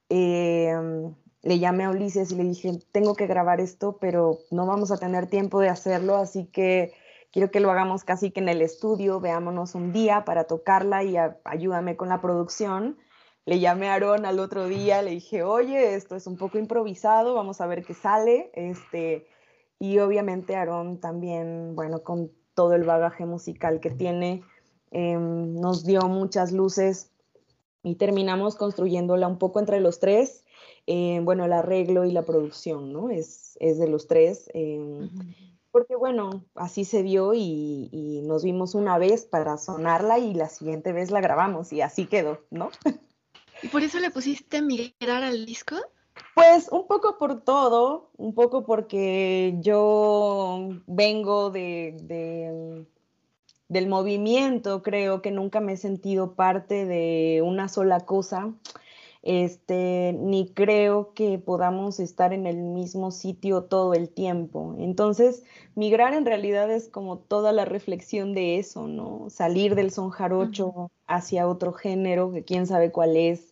Em, le llamé a Ulises y le dije, tengo que grabar esto, pero no vamos a tener tiempo de hacerlo, así que quiero que lo hagamos casi que en el estudio, veámonos un día para tocarla y ayúdame con la producción. Le llamé a Aarón al otro día, le dije, oye, esto es un poco improvisado, vamos a ver qué sale. Este, y obviamente Aarón también, bueno, con todo el bagaje musical que tiene, em, nos dio muchas luces y terminamos construyéndola un poco entre los tres. Eh, bueno, el arreglo y la producción, ¿no? Es, es de los tres. Em, porque bueno, así se dio y, y, nos vimos una vez para sonarla y la siguiente vez la grabamos y así quedó, ¿no? ¿Y por eso le pusiste migrar al disco? Pues un poco por todo, un poco porque yo vengo de, del movimiento, creo que nunca me he sentido parte de una sola cosa, este, ni creo que podamos estar en el mismo sitio todo el tiempo. Entonces, migrar en realidad es como toda la reflexión de eso, ¿no? Salir del son jarocho hacia otro género, que quién sabe cuál es,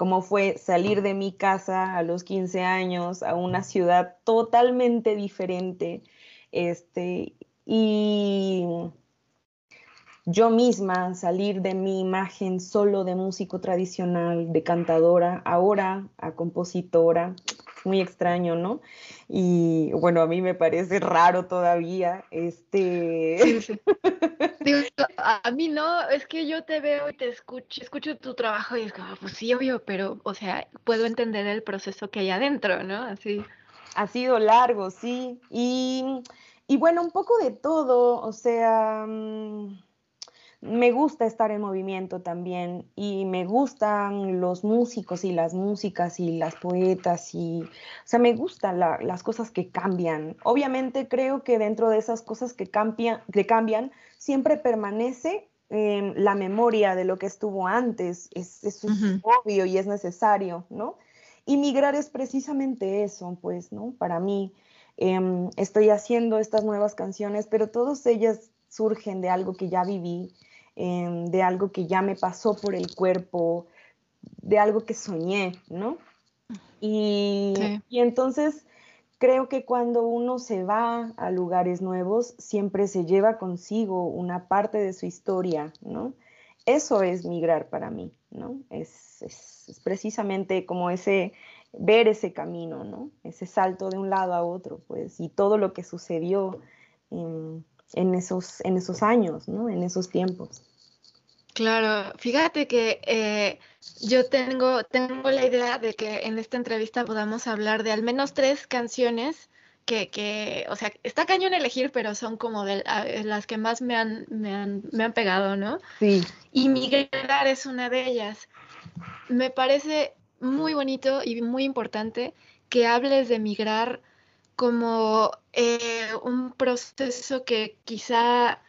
cómo fue salir de mi casa a los 15 años a una ciudad totalmente diferente, este, y yo misma salir de mi imagen solo de músico tradicional, de cantadora, ahora a compositora, muy extraño, ¿no? Y bueno, a mí me parece raro todavía, este... a mí no, es que yo te veo y te escucho, escucho tu trabajo y es como, pues sí, obvio, pero, o sea, puedo entender el proceso que hay adentro, ¿no? Así. Ha sido largo, sí, y, y bueno, un poco de todo, o sea... Mm, me gusta estar en movimiento también y me gustan los músicos y las músicas y las poetas y, o sea, me gustan las cosas que cambian. Obviamente creo que dentro de esas cosas que, cambian, que cambian siempre permanece em, la memoria de lo que estuvo antes, es, es obvio y es necesario, ¿no? Y migrar es precisamente eso, pues, ¿no? Para mí, em, estoy haciendo estas nuevas canciones, pero todas ellas surgen de algo que ya viví Em, de algo que ya me pasó por el cuerpo, de algo que soñé, ¿no? Y, y entonces creo que cuando uno se va a lugares nuevos, siempre se lleva consigo una parte de su historia, ¿no? Eso es migrar para mí, ¿no? Es, es, precisamente como ese, ver ese camino, ¿no? Ese salto de un lado a otro, pues, y todo lo que sucedió en, en esos, en esos años, ¿no? En esos tiempos. Claro, fíjate que eh, yo tengo, tengo la idea de que en esta entrevista podamos hablar de al menos tres canciones que, que o sea, está cañón elegir, pero son como de las que más me han, me han, me han pegado, ¿no? Sí. Y Migrar es una de ellas. Me parece muy bonito y muy importante que hables de migrar como eh, un proceso que quizá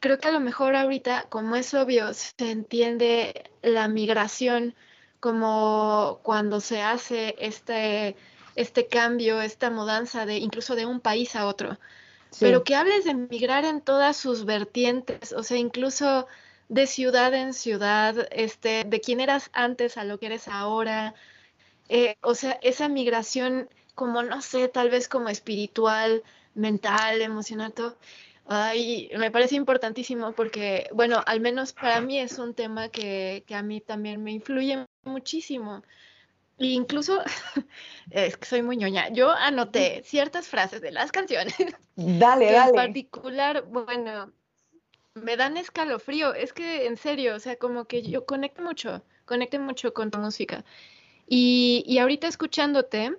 creo que a lo mejor ahorita, como es obvio, se entiende la migración como cuando se hace este, este cambio, esta mudanza de incluso de un país a otro. Pero que hables de migrar en todas sus vertientes, o sea, incluso de ciudad en ciudad, este, de quién eras antes a lo que eres ahora. Eh, o sea, esa migración como, no sé, tal vez como espiritual, mental, emocional, todo. Ay, me parece importantísimo porque, bueno, al menos para mí es un tema que, a mí también me influye muchísimo. E incluso, es que soy muy ñoña, yo anoté ciertas frases de las canciones. Dale, dale. En particular, bueno, me dan escalofrío. Es que, en serio, o sea, como que yo conecto mucho, conecto mucho con tu música. Y, y ahorita escuchándote,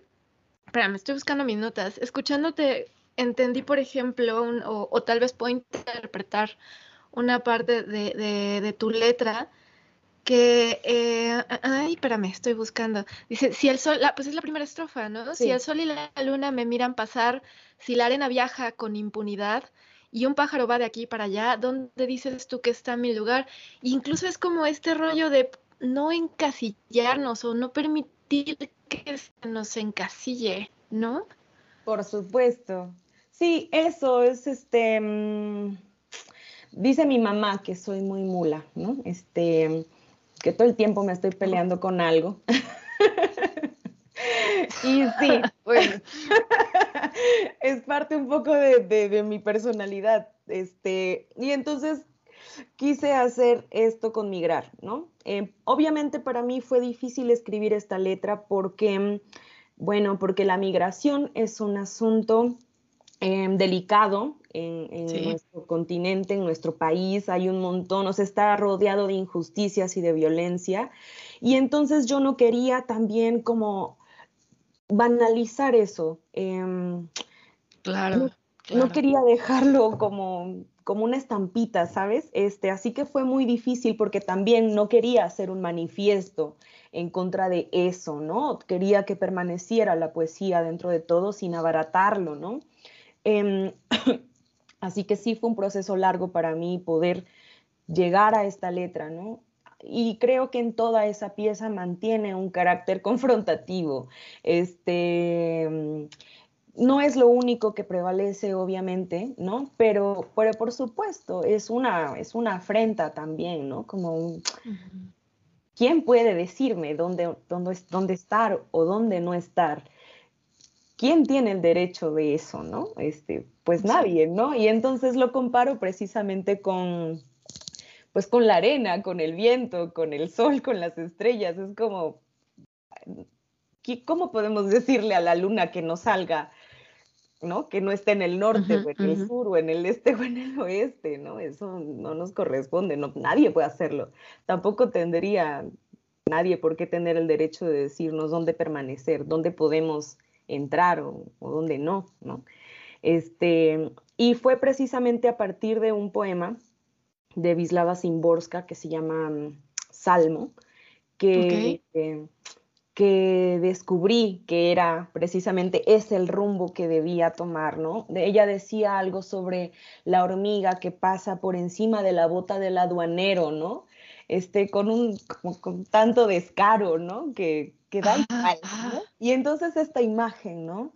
espera, me estoy buscando mis notas, escuchándote entendí, por ejemplo, o, tal vez puedo interpretar una parte de, tu letra que, eh, ay, espérame, estoy buscando. Dice, si el sol, pues es la primera estrofa, ¿no? Si el sol y la luna me miran pasar, si la arena viaja con impunidad y un pájaro va de aquí para allá, ¿dónde dices tú que está mi lugar? incluso es como este rollo de no encasillarnos o no permitir que se nos encasille, ¿no? Por supuesto. Sí, eso es este. Mm, dice mi mamá que soy muy mula, ¿no? Este, que todo el tiempo me estoy peleando con algo. y sí, pues, es parte un poco de, mi personalidad. Este, y entonces quise hacer esto con migrar, ¿no? Eh, obviamente para mí fue difícil escribir esta letra porque, bueno, porque la migración es un asunto Em, delicado en, nuestro continente, en nuestro país, hay un montón, o sea, está rodeado de injusticias y de violencia. Y entonces yo no quería también como banalizar eso. Em, claro, no, quería dejarlo como, como una estampita, ¿sabes? Este, así que fue muy difícil porque también no quería hacer un manifiesto en contra de eso, ¿no? Quería que permaneciera la poesía dentro de todo sin abaratarlo, ¿no? Em, así que sí fue un proceso largo para mí poder llegar a esta letra, ¿no? Y creo que en toda esa pieza mantiene un carácter confrontativo. Este, mm, no es lo único que prevalece, obviamente, ¿no? Pero, por supuesto, es una, es una afrenta también, ¿no? Como ¿quién puede decirme dónde, dónde, dónde estar o dónde no estar? ¿quién tiene el derecho de eso, no? Este, pues nadie, ¿no? Y entonces lo comparo precisamente con, pues con la arena, con el viento, con el sol, con las estrellas. Es como, ¿cómo podemos decirle a la luna que no salga? ¿No? Que no esté en el norte o en el sur o en el este o en el oeste, ¿no? Eso no nos corresponde, no, nadie puede hacerlo. Tampoco tendría nadie por qué tener el derecho de decirnos dónde permanecer, dónde podemos entrar o, dónde no, ¿no? Este, y fue precisamente a partir de un poema de Vislava Simborska que se llama mm, Salmo, que, que descubrí que era precisamente ese el rumbo que debía tomar, ¿no? ella decía algo sobre la hormiga que pasa por encima de la bota del aduanero, ¿no? Este, con un con tanto descaro, ¿no? Que, que da igual, ¿no? Y entonces esta imagen, ¿no?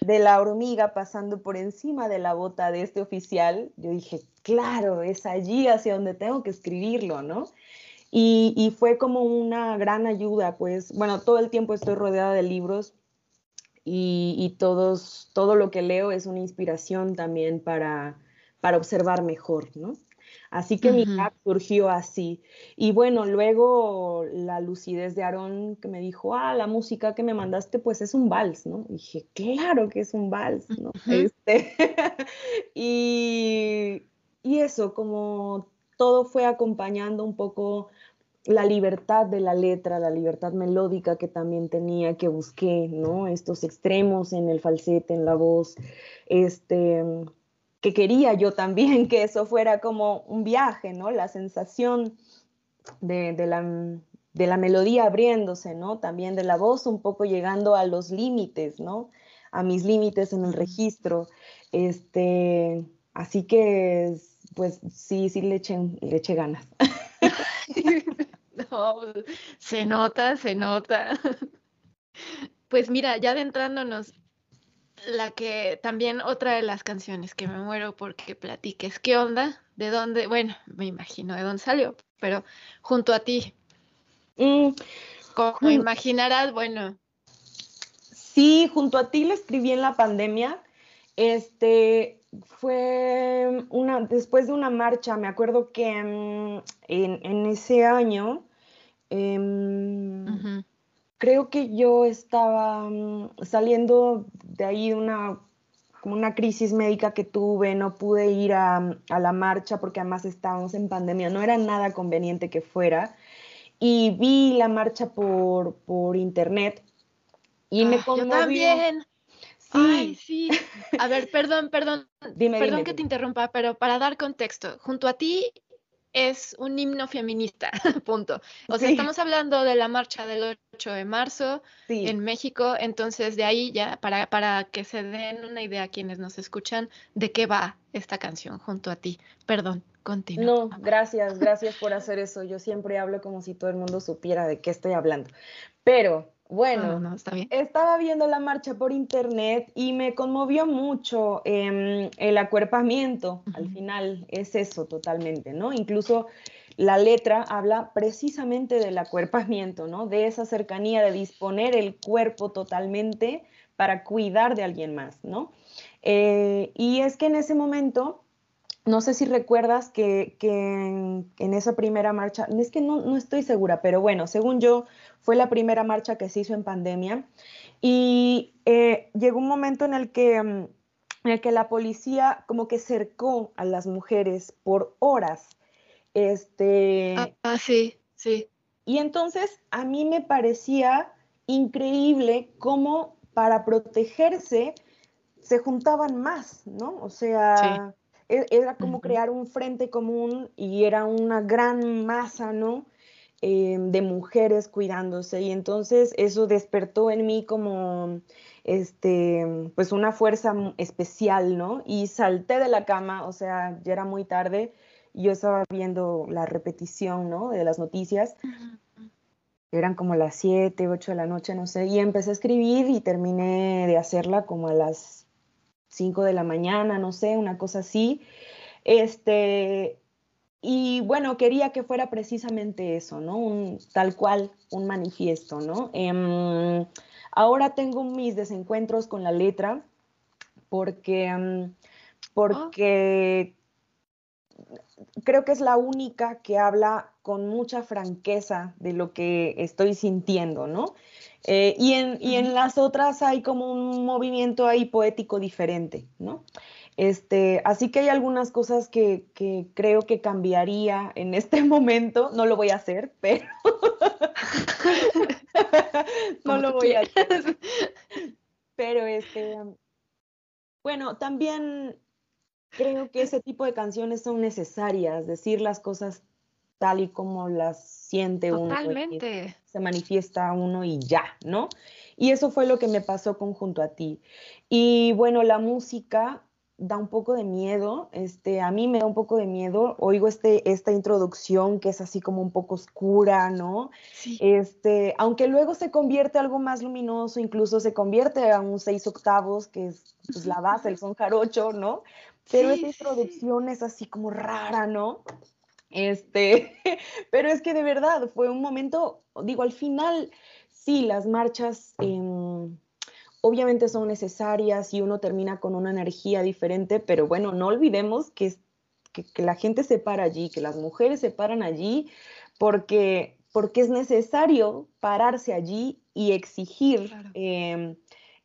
De la hormiga pasando por encima de la bota de este oficial, yo dije, claro, es allí hacia donde tengo que escribirlo, ¿no? Y, fue como una gran ayuda, pues, bueno, todo el tiempo estoy rodeada de libros y, todos, todo lo que leo es una inspiración también para, para observar mejor, ¿no? Así que mi hack surgió así. Y bueno, luego la lucidez de Aarón que me dijo, ah, la música que me mandaste pues es un vals, ¿no? Y dije, claro que es un vals, ¿no? este, y, y eso, como todo fue acompañando un poco la libertad de la letra, la libertad melódica que también tenía, que busqué, ¿no? Estos extremos en el falsete, en la voz, este, que quería yo también que eso fuera como un viaje, ¿no? La sensación de, la, de la melodía abriéndose, ¿no? También de la voz un poco llegando a los límites, ¿no? A mis límites en el registro. Este, así que, pues sí, sí le eché, le eché ganas. no, se nota, se nota. Pues mira, ya adentrándonos, la que también otra de las canciones que me muero porque platiques, ¿qué onda? ¿De dónde? Bueno, me imagino de dónde salió, pero junto a ti. Mm, Como imaginarás, bueno. Sí, junto a ti la escribí en la pandemia. Este, fue una, después de una marcha, me acuerdo que mm, en, ese año, em, creo que yo estaba mm, saliendo de ahí una, como una crisis médica que tuve, no pude ir a, la marcha porque además estábamos en pandemia, no era nada conveniente que fuera. Y vi la marcha por, por internet y me conmovió. Yo también. Ay, sí. A ver, perdón, perdón. Dime, perdón que te interrumpa, pero para dar contexto, junto a ti es un himno feminista, punto. O sea, estamos hablando de la marcha del 8 de marzo en México, entonces de ahí ya, para, para que se den una idea a quienes nos escuchan, de qué va esta canción junto a ti. Perdón, continúa. No, gracias, gracias por hacer eso. Yo siempre hablo como si todo el mundo supiera de qué estoy hablando. Pero bueno, estaba viendo la marcha por internet y me conmovió mucho em, el acuerpamiento. Al final es eso totalmente, ¿no? Incluso la letra habla precisamente del acuerpamiento, ¿no? De esa cercanía de disponer el cuerpo totalmente para cuidar de alguien más, ¿no? Eh, y es que en ese momento, no sé si recuerdas que, en, esa primera marcha, es que no, no estoy segura, pero bueno, según yo, fue la primera marcha que se hizo en pandemia y eh, llegó un momento en el que mm, en el que la policía como que cercó a las mujeres por horas. Este, ah, ah, sí, sí. Y entonces a mí me parecía increíble cómo para protegerse se juntaban más, ¿no? O sea, e, era como crear un frente común y era una gran masa, ¿no? Eh, de mujeres cuidándose y entonces eso despertó en mí como este pues una fuerza especial no y salté de la cama o sea ya era muy tarde yo estaba viendo la repetición no de las noticias. Eran como las 7, 8 de la noche no sé y empecé a escribir y terminé de hacerla como a las 5 de la mañana no sé una cosa así. Este y bueno, quería que fuera precisamente eso, ¿no? Un, tal cual, un manifiesto, ¿no? Em, ahora tengo mis desencuentros con la letra porque, em, porque creo que es la única que habla con mucha franqueza de lo que estoy sintiendo, ¿no? Eh, y, en, y, en, las otras hay como un movimiento ahí poético diferente, ¿no? Este, así que hay algunas cosas que, que, creo que cambiaría en este momento. No lo voy a hacer, pero no lo voy a hacer. Pero este, bueno, también creo que ese tipo de canciones son necesarias, decir las cosas tal y como las siente uno. Totalmente. Se manifiesta uno y ya, ¿no? Y eso fue lo que me pasó con Junto a ti. Y bueno, la música da un poco de miedo, este, a mí me da un poco de miedo, oigo este, esta introducción que es así como un poco oscura, ¿no? Sí. Este, aunque luego se convierte algo más luminoso, incluso se convierte a un seis octavos, que es pues, la base, el son jarocho, ¿no? Pero Sí, sí. introducción es así como rara, ¿no? Este, pero es que de verdad fue un momento, digo, al final, sí, las marchas obviamente son necesarias y uno termina con una energía diferente, pero bueno, no olvidemos que, que, que la gente se para allí, que las mujeres se paran allí porque, porque es necesario pararse allí y exigir Claro. em,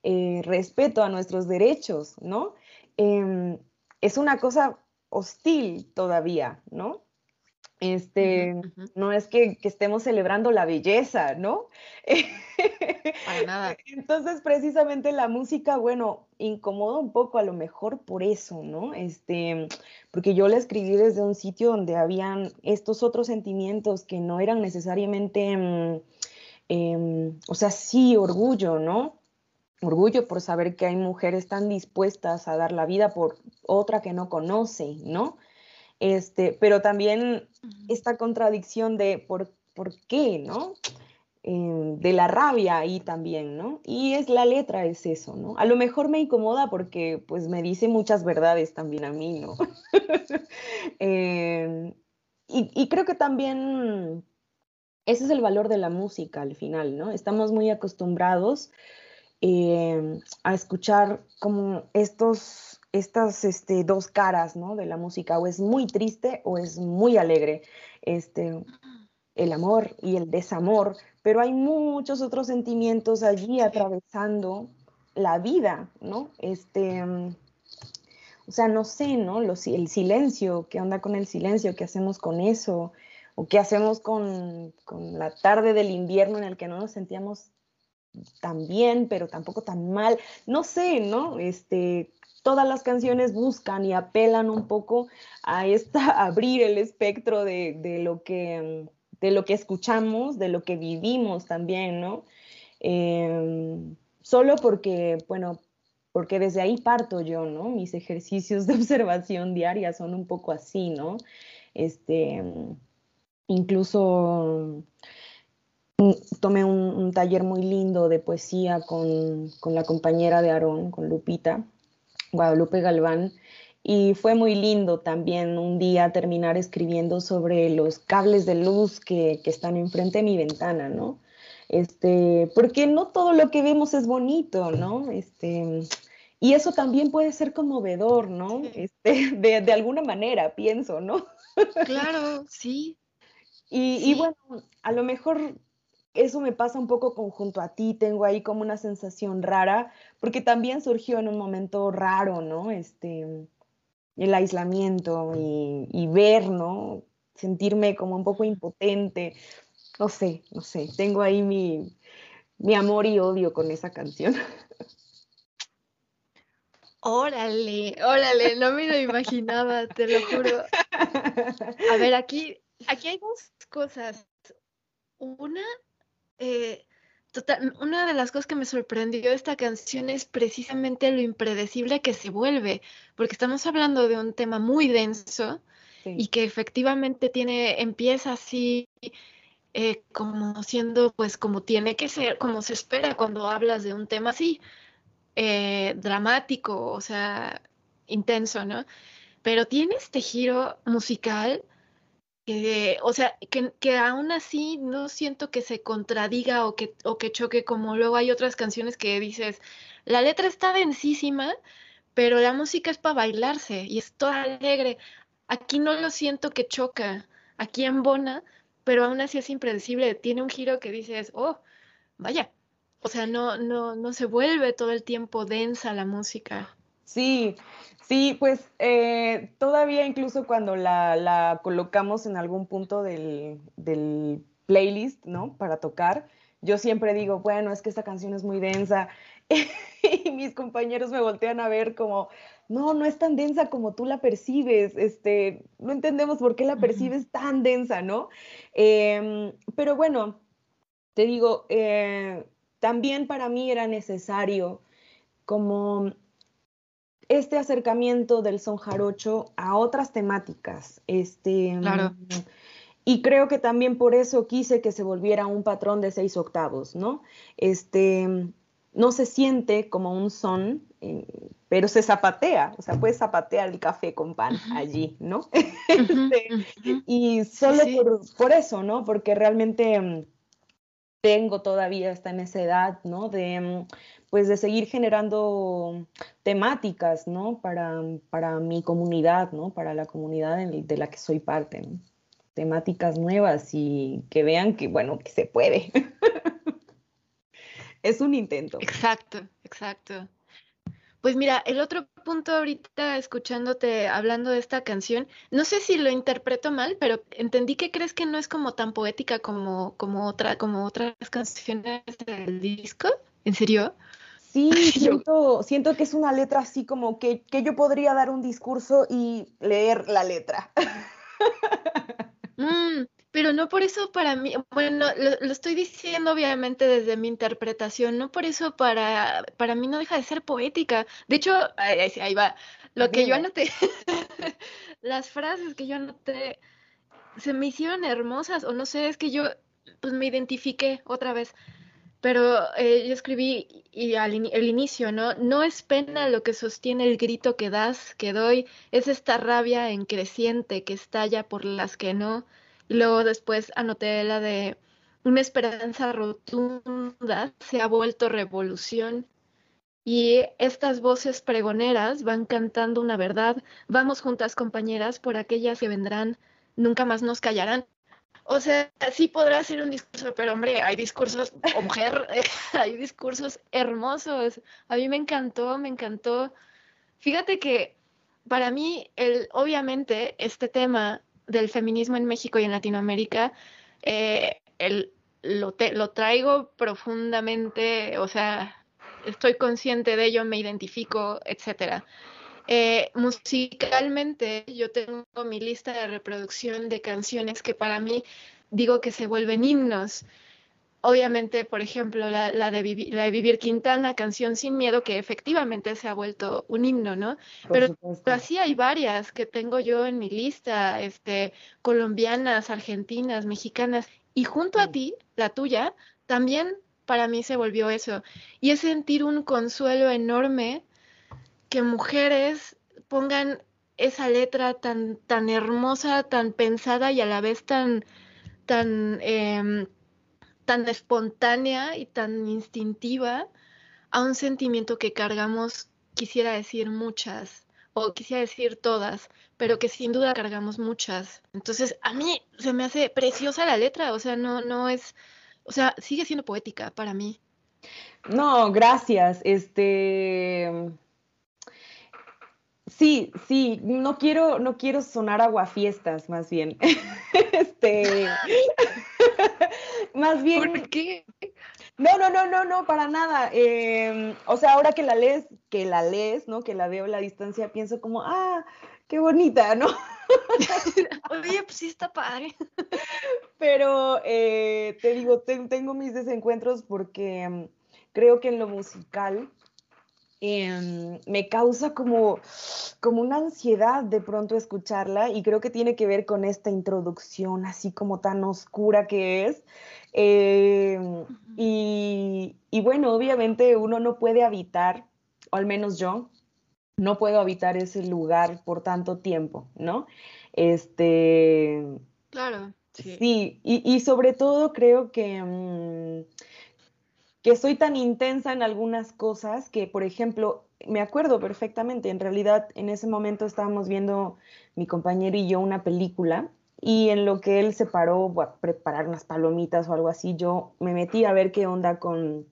eh, respeto a nuestros derechos, ¿no? Em, es una cosa hostil todavía, ¿no? Este, no es que, que estemos celebrando la belleza, ¿no? Para nada. Entonces, precisamente la música, bueno, incomoda un poco a lo mejor por eso, ¿no? Este, porque yo la escribí desde un sitio donde habían estos otros sentimientos que no eran necesariamente, mm, em, o sea, sí, orgullo, ¿no? Orgullo por saber que hay mujeres tan dispuestas a dar la vida por otra que no conoce, ¿no? Este, pero también esta contradicción de por, por qué, ¿no? Eh, de la rabia ahí también, ¿no? Y es la letra, es eso, ¿no? A lo mejor me incomoda porque pues me dice muchas verdades también a mí, ¿no? Eh, y, creo que también ese es el valor de la música al final, ¿no? Estamos muy acostumbrados eh, a escuchar como estos, estas este, dos caras, ¿no? De la música, o es muy triste o es muy alegre, este, el amor y el desamor, pero hay muchos otros sentimientos allí atravesando la vida, ¿no? Este, mm, o sea, no sé, ¿no? Los- el silencio, ¿qué onda con el silencio? ¿Qué hacemos con eso? ¿O qué hacemos con, con la tarde del invierno en el que no nos sentíamos tan bien, pero tampoco tan mal? No sé, ¿no? Este, todas las canciones buscan y apelan un poco a esta, abrir el espectro de, de lo que, mm, de lo que escuchamos, de lo que vivimos también, ¿no? Em, solo porque, bueno, porque desde ahí parto yo, ¿no? Mis ejercicios de observación diaria son un poco así, ¿no? Este, incluso mm, tomé un, un taller muy lindo de poesía con, con la compañera de Aarón, con Lupita, Guadalupe Galván, y fue muy lindo también un día terminar escribiendo sobre los cables de luz que, que están enfrente de mi ventana, ¿no? Este, porque no todo lo que vemos es bonito, ¿no? Este, y eso también puede ser conmovedor, ¿no? Este, de, de alguna manera, pienso, ¿no? Claro, sí. Y, y bueno, a lo mejor eso me pasa un poco con junto a ti, tengo ahí como una sensación rara, porque también surgió en un momento raro, ¿no? Este, el aislamiento y, ver, ¿no? Sentirme como un poco impotente, no sé, no sé, tengo ahí mi, mi amor y odio con esa canción. Órale, órale, no me lo imaginaba, te lo juro. A ver, aquí, aquí hay dos cosas. Una, eh, total- una de las cosas que me sorprendió de esta canción es precisamente lo impredecible que se vuelve, porque estamos hablando de un tema muy denso y que efectivamente tiene, empieza así eh, como siendo, pues como tiene que ser, como se espera cuando hablas de un tema así, eh, dramático, o sea, intenso, ¿no? Pero tiene este giro musical que, o sea, que, aún así no siento que se contradiga o que, o que choque como luego hay otras canciones que dices, la letra está densísima, pero la música es para bailarse y es toda alegre. aquí no lo siento que choca, aquí embona, pero aún así es impredecible, tiene un giro que dices, oh, vaya, o sea, no, no, no se vuelve todo el tiempo densa la música. Sí, sí, pues eh, todavía incluso cuando la, colocamos en algún punto del, del playlist, ¿no? Para tocar, yo siempre digo, bueno, es que esta canción es muy densa. y mis compañeros me voltean a ver como, no, no es tan densa como tú la percibes, este, no entendemos por qué la percibes tan densa, ¿no? Em, pero bueno, te digo, eh, también para mí era necesario como este acercamiento del son jarocho a otras temáticas, este, claro. y creo que también por eso quise que se volviera un patrón de seis octavos, ¿no? Este, no se siente como un son, eh, pero se zapatea, o sea, puedes zapatear el café con pan allí, ¿no? Este, y solo por, eso, ¿no? Porque realmente mm, tengo todavía esta edad, ¿no? De, mm, pues de seguir generando temáticas, ¿no? Para, para mi comunidad, ¿no? Para la comunidad de la que soy parte. Temáticas nuevas y que vean que, bueno, que se puede. es un intento. Exacto, exacto. Pues mira, el otro punto ahorita escuchándote hablando de esta canción, no sé si lo interpreto mal, pero entendí que crees que no es como tan poética como, como, otra, como otras canciones del disco. ¿En serio? Sí, siento, siento que es una letra así como que, que yo podría dar un discurso y leer la letra. Mm, pero no por eso para mí, bueno, lo, estoy diciendo obviamente desde mi interpretación, no por eso para, para mí no deja de ser poética. De hecho, ahí, va, lo que yo anoté, las frases que yo anoté se me hicieron hermosas, o no sé, es que yo pues me identifiqué otra vez. Pero eh, yo escribí y al el inicio, ¿no? No es pena lo que sostiene el grito que das, que doy, es esta rabia en creciente que estalla por las que no y luego después anoté la de una esperanza rotunda se ha vuelto revolución. Y estas voces pregoneras van cantando una verdad. Vamos juntas, compañeras, por aquellas que vendrán, nunca más nos callarán. O sea, sí podrá ser un discurso, pero hombre, hay discursos, o mujer, hay discursos hermosos. A mí me encantó, me encantó. Fíjate que para mí, el, obviamente, este tema del feminismo en México y en Latinoamérica, eh, lo, lo traigo profundamente, o sea, estoy consciente de ello, me identifico, etcétera. Eh, musicalmente, yo tengo mi lista de reproducción de canciones que para mí digo que se vuelven himnos obviamente, por ejemplo, la, de Vivir Quintana, Canción Sin Miedo, que efectivamente se ha vuelto un himno, ¿no? Pero, así hay varias que tengo yo en mi lista, este, colombianas, argentinas, mexicanas, y junto a ti, la tuya, también para mí se volvió eso. Y es sentir un consuelo enorme que mujeres pongan esa letra tan, tan hermosa, tan pensada y a la vez tan, tan em, tan espontánea y tan instintiva a un sentimiento que cargamos, quisiera decir muchas, o quisiera decir todas, pero que sin duda cargamos muchas. Entonces, a mí se me hace preciosa la letra, o sea, no, no es, o sea, sigue siendo poética para mí. No, gracias. Este. Sí, sí, no quiero, no quiero sonar aguafiestas, más bien. este. Más bien. ¿Por qué? No, no, no, no, no, para nada. Em, o sea, ahora que la lees, que la lees, ¿no? Que la veo a la distancia, pienso como, ah, qué bonita, ¿no? Oye, pues sí está padre. Pero eh, te digo, tengo mis desencuentros porque em, creo que en lo musical Em, me causa como, como una ansiedad de pronto escucharla y creo que tiene que ver con esta introducción así como tan oscura que es. Em, y, bueno, obviamente uno no puede habitar, o al menos yo, no puedo habitar ese lugar por tanto tiempo, ¿no? Este. Claro. Sí, y, sobre todo creo que. Mm, que soy tan intensa en algunas cosas que, por ejemplo, me acuerdo perfectamente, en realidad en ese momento estábamos viendo mi compañero y yo una película y en lo que él se paró a preparar unas palomitas o algo así, yo me metí a ver qué onda con,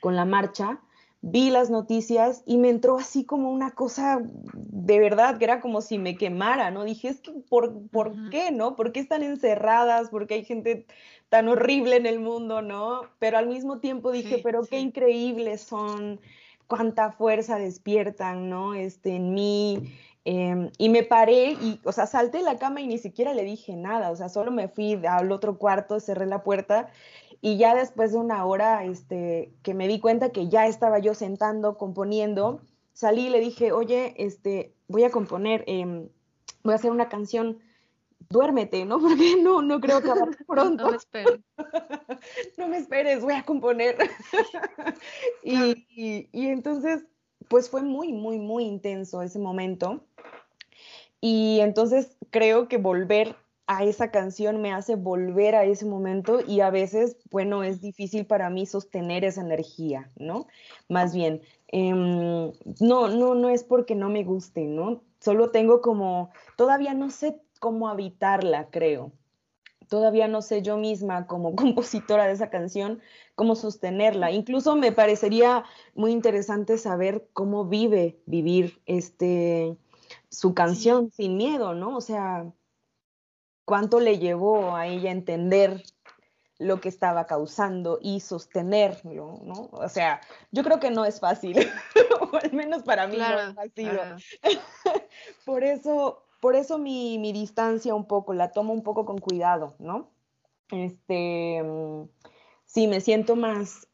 con la marcha, vi las noticias y me entró así como una cosa de verdad que era como si me quemara, ¿no? Dije, es que, ¿por, ¿por qué, no? ¿Por qué están encerradas? ¿Por qué hay gente tan horrible en el mundo, no? Pero al mismo tiempo dije, pero qué increíbles son, cuánta fuerza despiertan, ¿no? Este, en mí. Em, y me paré y, o sea, salté de la cama y ni siquiera le dije nada, o sea, solo me fui al otro cuarto, cerré la puerta y ya después de una hora, este, que me di cuenta que ya estaba yo sentando, componiendo, salí y le dije, oye, este, voy a componer, em, voy a hacer una canción duérmete, ¿no? Porque no, no creo que pronto. no me esperes. no me esperes, voy a componer. y, y, entonces, pues fue muy, muy, muy intenso ese momento. Y entonces creo que volver a esa canción me hace volver a ese momento y a veces, bueno, es difícil para mí sostener esa energía, ¿no? Más bien, em, no, no, no es porque no me guste, ¿no? Solo tengo como, todavía no sé cómo habitarla, creo. Todavía no sé yo misma como compositora de esa canción cómo sostenerla. Incluso me parecería muy interesante saber cómo vive vivir este su canción sin miedo, ¿no? O sea, cuánto le llevó a ella entender lo que estaba causando y sostenerlo, ¿no? O sea, yo creo que no es fácil, o al menos para mí no ha sido. Por eso, por eso mi, distancia un poco, la tomo un poco con cuidado, ¿no? Este, mm, sí, me siento más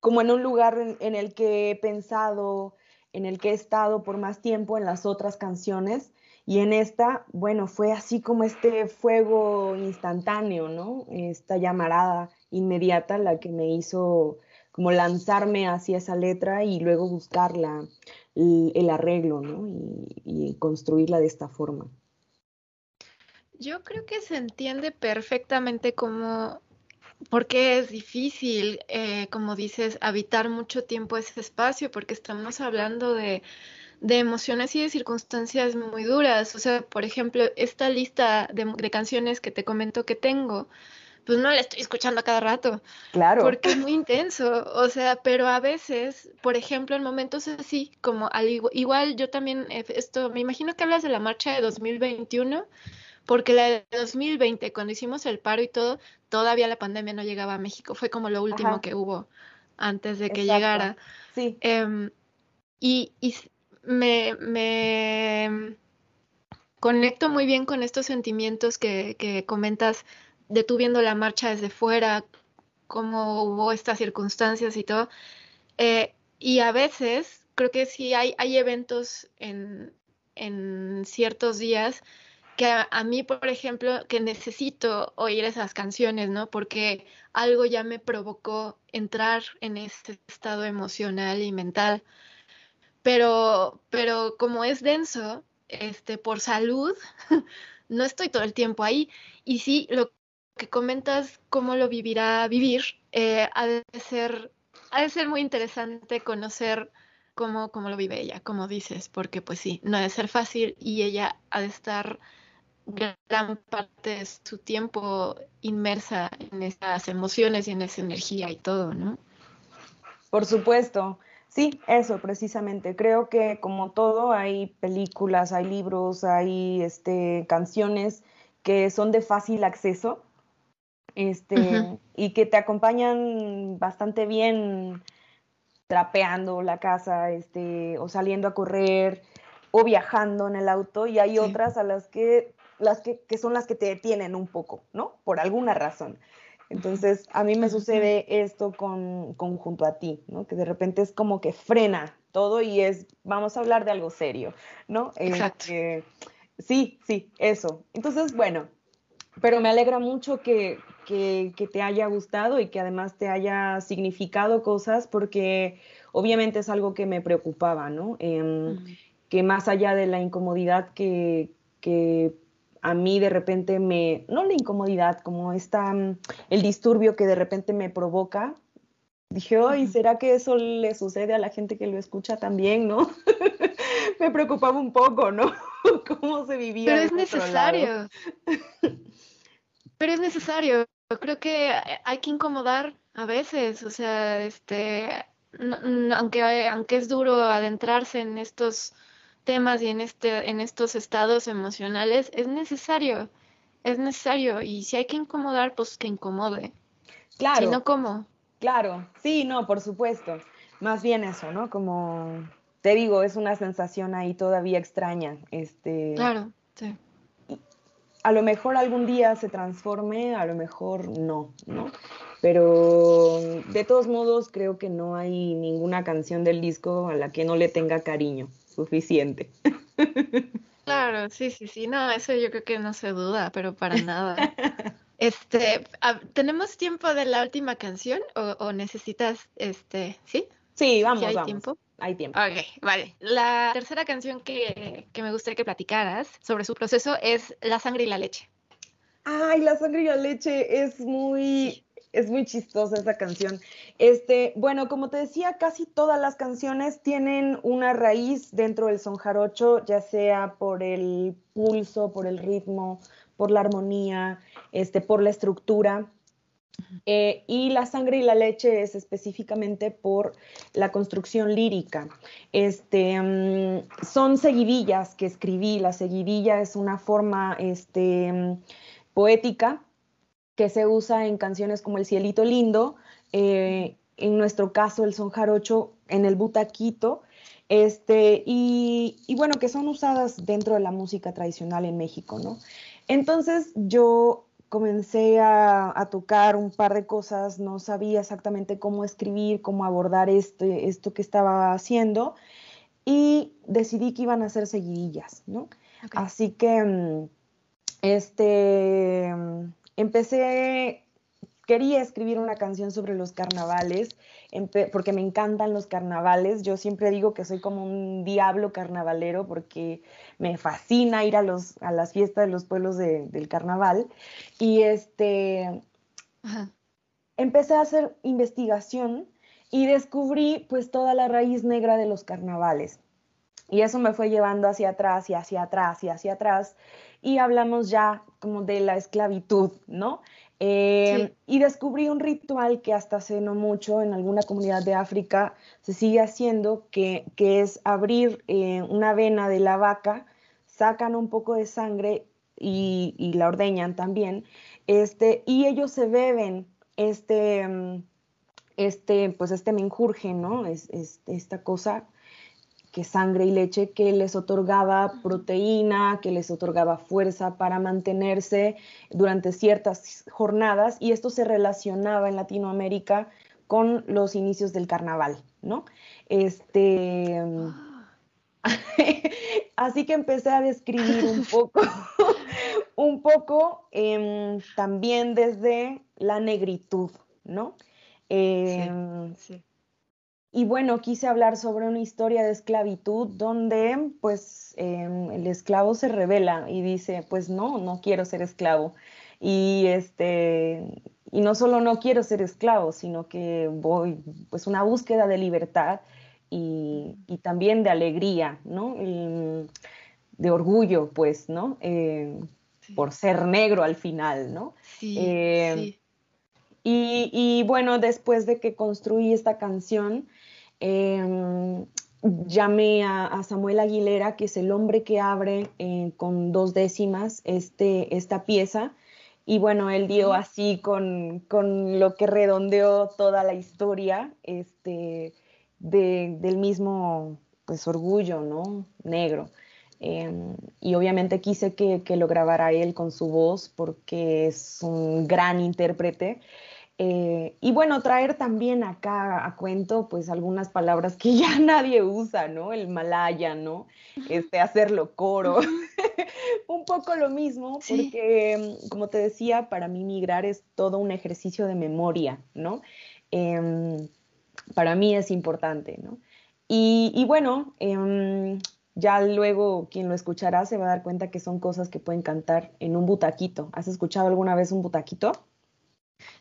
como en un lugar en, el que he pensado, en el que he estado por más tiempo en las otras canciones y en esta, bueno, fue así como este fuego instantáneo, ¿no? Esta llamarada inmediata la que me hizo como lanzarme hacia esa letra y luego buscarla el, arreglo, ¿no? Y, construirla de esta forma. Yo creo que se entiende perfectamente cómo, porque es difícil, eh, como dices, habitar mucho tiempo ese espacio, porque estamos hablando de, de, emociones y de circunstancias muy duras. O sea, por ejemplo, esta lista de, de canciones que te comento que tengo, pues no la estoy escuchando a cada rato. Claro. Porque es muy intenso, o sea, pero a veces, por ejemplo, en momentos así, como al igual, yo también, eh, esto, me imagino que hablas de la marcha de 2021, porque la de 2020, cuando hicimos el paro y todo, todavía la pandemia no llegaba a México, fue como lo último que hubo antes de que llegara. Sí. Em, y, y me, conecto muy bien con estos sentimientos que, que comentas de tú viendo la marcha desde fuera, cómo hubo estas circunstancias y todo. Eh, y a veces creo que sí hay, hay eventos en, en ciertos días que a, mí, por ejemplo, que necesito oír esas canciones, ¿no? Porque algo ya me provocó entrar en este estado emocional y mental. Pero, pero como es denso, este, por salud, no estoy todo el tiempo ahí. Y sí, lo que comentas cómo lo vivirá vivir, eh, ha, de ser, ha de ser muy interesante conocer cómo, cómo lo vive ella, como dices, porque pues sí, no ha de ser fácil y ella ha de estar gran parte de su tiempo inmersa en esas emociones y en esa energía y todo, ¿no? Por supuesto. Sí, eso precisamente. Creo que como todo hay películas, hay libros, hay este, canciones que son de fácil acceso este, y que te acompañan bastante bien trapeando la casa, este, o saliendo a correr, o viajando en el auto, y hay otras a las que, las que, que, son las que te detienen un poco, ¿no? Por alguna razón. Entonces, a mí me sucede esto con, con junto a ti, ¿no? Que de repente es como que frena todo y es, vamos a hablar de algo serio, ¿no? Exacto. Este, sí, sí, eso. Entonces, bueno, pero me alegra mucho que, que, te haya gustado y que además te haya significado cosas porque obviamente es algo que me preocupaba, ¿no? Em, que más allá de la incomodidad que, que, a mí de repente me, no la incomodidad, como esta, el disturbio que de repente me provoca, dije, ay, ¿será que eso le sucede a la gente que lo escucha también, no? Me preocupaba un poco, ¿no? ¿Cómo se vivía? Pero es necesario. Pero es necesario. Creo que hay que incomodar a veces, o sea, este, aunque, aunque es duro adentrarse en estos temas y en, este, en estos estados emocionales, es necesario, es necesario. Y si hay que incomodar, pues que incomode. Claro. Si no, ¿cómo? Claro, sí, no, por supuesto. Más bien eso, ¿no? Como te digo, es una sensación ahí todavía extraña. Este, claro, sí. A lo mejor algún día se transforme, a lo mejor no, ¿no? Pero de todos modos creo que no hay ninguna canción del disco a la que no le tenga cariño suficiente. Claro, sí, sí, sí, no, eso yo creo que no se duda, pero para nada. Este, ¿tenemos tiempo de la última canción o, necesitas, este, sí? Sí, vamos, hay vamos. tiempo? Hay tiempo. Ok, vale. La tercera canción que, que me gustaría que platicaras sobre su proceso es La sangre y la leche. Ay, La sangre y la leche es muy, es muy chistosa esa canción. Este, bueno, como te decía, casi todas las canciones tienen una raíz dentro del son jarocho, ya sea por el pulso, por el ritmo, por la armonía, este, por la estructura. Eh, y la sangre y la leche es específicamente por la construcción lírica. Este, mm, son seguidillas que escribí. La seguidilla es una forma este, mm, poética que se usa en canciones como El Cielito Lindo, eh, en nuestro caso el son jarocho en el butaquito, este, y, bueno, que son usadas dentro de la música tradicional en México, ¿no? Entonces yo comencé a, tocar un par de cosas, no sabía exactamente cómo escribir, cómo abordar este, esto que estaba haciendo, y decidí que iban a ser seguidillas, ¿no? Así que, mm, este empecé, quería escribir una canción sobre los carnavales, porque me encantan los carnavales. Yo siempre digo que soy como un diablo carnavalero porque me fascina ir a, los, a las fiestas de los pueblos del carnaval. Y este, empecé a hacer investigación y descubrí pues toda la raíz negra de los carnavales. Y eso me fue llevando hacia atrás y hacia atrás y hacia atrás y hablamos ya como de la esclavitud, ¿no? Eh, y descubrí un ritual que hasta hace no mucho en alguna comunidad de África se sigue haciendo, que, es abrir eh, una vena de la vaca, sacan un poco de sangre y, la ordeñan también, este, y ellos se beben este, mm, este, pues este menjurje, ¿no? Es, es, esta cosa que sangre y leche que les otorgaba proteína, que les otorgaba fuerza para mantenerse durante ciertas jornadas y esto se relacionaba en Latinoamérica con los inicios del carnaval, ¿no? Este, así que empecé a describir un poco, un poco em, también desde la negritud, ¿no? Em, sí. Y bueno, quise hablar sobre una historia de esclavitud donde pues em, el esclavo se revela y dice, pues no, no quiero ser esclavo. Y, este, y no solo no quiero ser esclavo, sino que voy, pues una búsqueda de libertad y, también de alegría, ¿no? de orgullo, pues, ¿no? Eh, por ser negro al final, ¿no? Sí, eh, sí. Y, y, bueno, después de que construí esta canción, Em, llamé a, Samuel Aguilera, que es el hombre que abre eh, con dos décimas este, esta pieza. Y bueno, él dio así con, lo que redondeó toda la historia este, del mismo pues, orgullo ¿no? negro. Em, y obviamente quise que, que, lo grabara él con su voz porque es un gran intérprete. Eh, y bueno, traer también acá a cuento, pues algunas palabras que ya nadie usa, ¿no? El malaya, ¿no? Este, hacerlo coro. un poco lo mismo, porque como te decía, para mí migrar es todo un ejercicio de memoria, ¿no? Em, para mí es importante, ¿no? Y, bueno, em, ya luego quien lo escuchará se va a dar cuenta que son cosas que pueden cantar en un butaquito. ¿Has escuchado alguna vez un butaquito?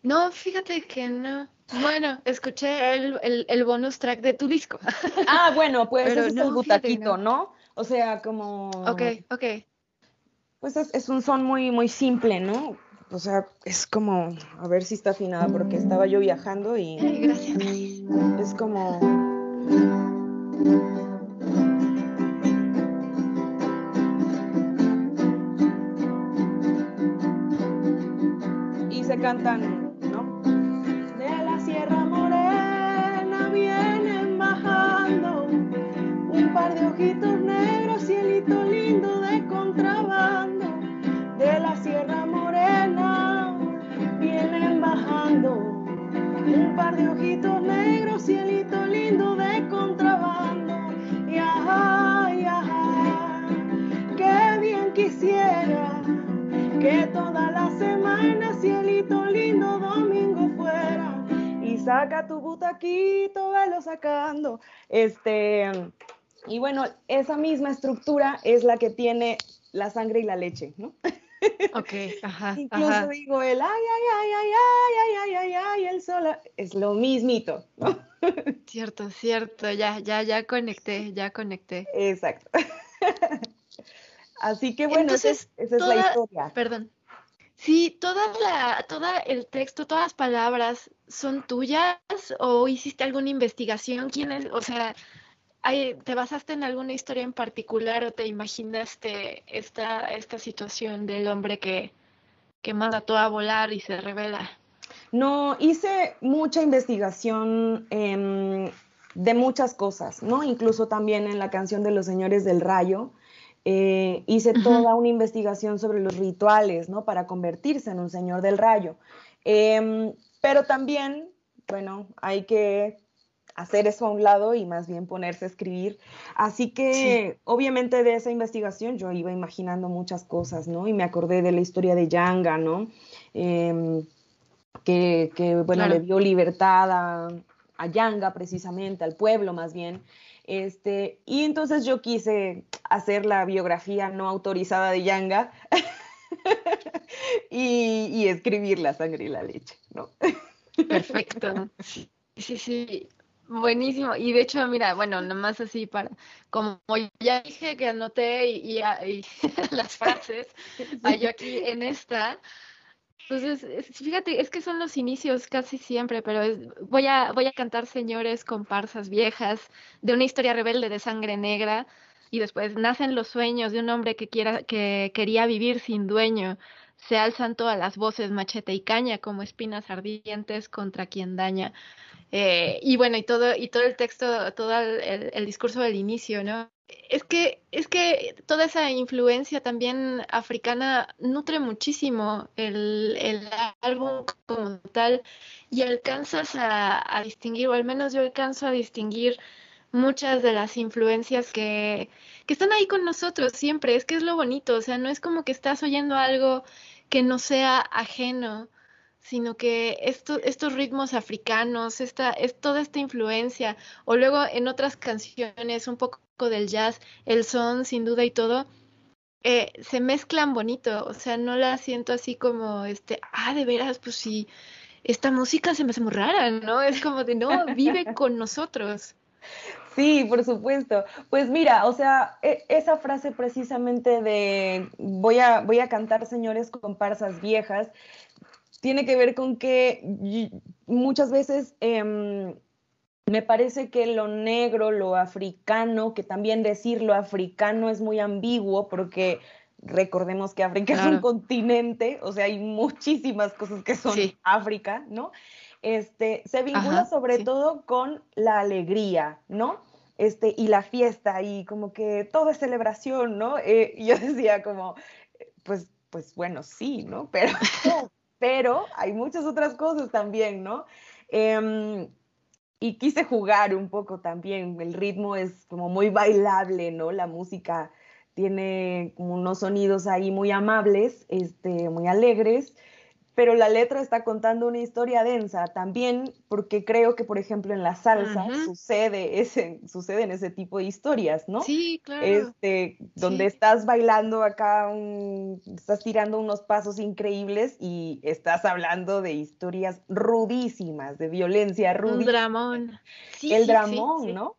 No, fíjate que no. Bueno, escuché el, el, bonus track de tu disco. Ah, bueno, pues Pero es el butaquito, no. O sea, como... Ok, ok. Pues es, es, un son muy, muy simple, ¿no? O sea, es como, a ver si está afinada, porque estaba yo viajando y... Ay, gracias. Es como... cantan, ¿no? De la Sierra Morena vienen bajando un par de ojitos negros, cielito lindo de contrabando. De la Sierra Morena vienen bajando un par de ojitos negros, saca tu butaquito, velo sacando. Este, y bueno, esa misma estructura es la que tiene la sangre y la leche, ¿no? Ok, ajá. Incluso digo el ay, ay, ay, ay, ay, ay, ay, ay, ay, el sol, es lo mismito, ¿no? Cierto, cierto, ya, ya, ya conecté, ya conecté. Exacto. Así que bueno, Entonces, esa, es la historia. Perdón. Sí, toda la, toda el texto, todas las palabras son tuyas o hiciste alguna investigación, quién es, o sea, ¿Te basaste en alguna historia en particular o te imaginaste esta, esta situación del hombre que, que manda todo a volar y se revela? No, hice mucha investigación de muchas cosas, ¿no? Incluso también en la canción de los Señores del Rayo. Eh, hice toda una investigación sobre los rituales, ¿no? Para convertirse en un Señor del Rayo. Em, pero también, bueno, hay que hacer eso a un lado y más bien ponerse a escribir. Así que obviamente de esa investigación yo iba imaginando muchas cosas, ¿no? Y me acordé de la historia de Yanga, ¿no? Em, que, bueno, le dio libertad a, a, Yanga precisamente, al pueblo más bien. Este, y entonces yo quise hacer la biografía no autorizada de Yanga y, y escribir la sangre y la leche, ¿no? Perfecto. Sí, sí, Buenísimo. Y de hecho, mira, bueno, nomás así para, como ya dije que anoté y, las frases, yo aquí en esta. Entonces, fíjate, es que son los inicios casi siempre, pero voy a voy a cantar señores comparsas viejas de una historia rebelde de sangre negra y después nacen los sueños de un hombre que quiera que quería vivir sin dueño. Se alzan todas las voces machete y caña como espinas ardientes contra quien daña. Eh, y bueno, y todo, y todo el texto, todo el, discurso del inicio, ¿no? Es que, es que toda esa influencia también africana nutre muchísimo el, el álbum como tal y alcanzas a, distinguir, o al menos yo alcanzo a distinguir muchas de las influencias que, que están ahí con nosotros siempre. Es que es lo bonito, o sea, no es como que estás oyendo algo que no sea ajeno sino que estos ritmos africanos, esta, es toda esta influencia, o luego en otras canciones, un poco del jazz, el son, sin duda y todo, eh, se mezclan bonito, o sea, no la siento así como, este, ah, de veras, pues sí, esta música se me hace muy rara, ¿no? Es como de, no, vive con nosotros. Sí, por supuesto. Pues mira, o sea, e, esa frase precisamente de voy a, voy a cantar señores comparsas viejas, tiene que ver con que muchas veces em, me parece que lo negro, lo africano, que también decir lo africano es muy ambiguo porque recordemos que África es un continente, o sea, hay muchísimas cosas que son África, ¿no? Este, se vincula sobre todo con la alegría, ¿no? Este, y la fiesta, y como que todo es celebración, ¿no? Eh, yo decía como, pues, pues bueno, sí, ¿no? Pero pero hay muchas otras cosas también, ¿no? Em, y quise jugar un poco también, el ritmo es como muy bailable, ¿no? La música tiene como unos sonidos ahí muy amables, este, muy alegres, pero la letra está contando una historia densa también porque creo que por ejemplo en la salsa sucede ese suceden ese tipo de historias no sí claro. Este donde estás bailando acá estás tirando unos pasos increíbles y estás hablando de historias rudísimas de violencia rudísima. un dramón el dramón no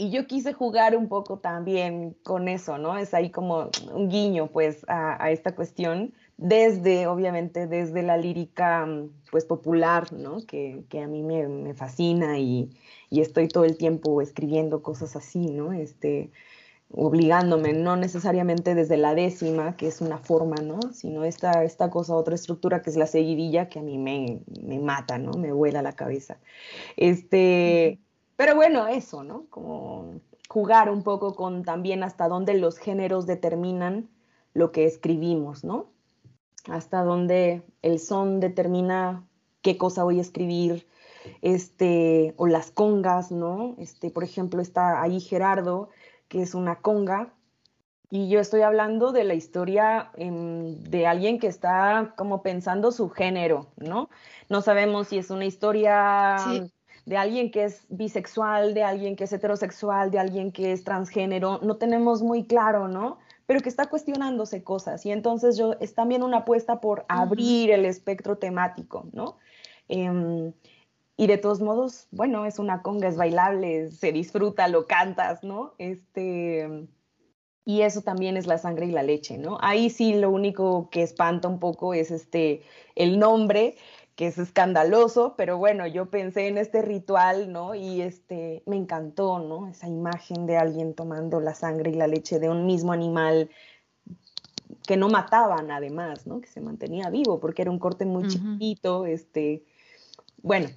y yo quise jugar un poco también con eso, ¿no? Es ahí como un guiño, pues, a, a esta cuestión desde, obviamente, desde la lírica mm, pues popular, ¿no? Que, que a mí me, me fascina y, y, estoy todo el tiempo escribiendo cosas así, ¿no? Este, obligándome, no necesariamente desde la décima, que es una forma, ¿no? Sino esta, esta cosa, otra estructura que es la seguidilla, que a mí me, me mata, ¿no? Me vuela la cabeza. Este, pero bueno, eso, ¿no? Como jugar un poco con también hasta dónde los géneros determinan lo que escribimos, ¿no? Hasta donde el son determina qué cosa voy a escribir, este, o las congas, ¿no? Este, por ejemplo, está ahí Gerardo, que es una conga, y yo estoy hablando de la historia em, de alguien que está como pensando su género, ¿no? No sabemos si es una historia de alguien que es bisexual, de alguien que es heterosexual, de alguien que es transgénero, no tenemos muy claro, ¿no? Pero que está cuestionándose cosas. Y entonces yo, es también una apuesta por abrir el espectro temático, ¿no? Em, y de todos modos, bueno, es una conga, es bailable, se disfruta, lo cantas, ¿no? Este, y eso también es la sangre y la leche, ¿no? Ahí sí lo único que espanta un poco es este, el nombre, que es escandaloso, pero bueno, yo pensé en este ritual, ¿no? Y este, me encantó, ¿no? Esa imagen de alguien tomando la sangre y la leche de un mismo animal que no mataban además, ¿no? Que se mantenía vivo porque era un corte muy chiquito, este, bueno,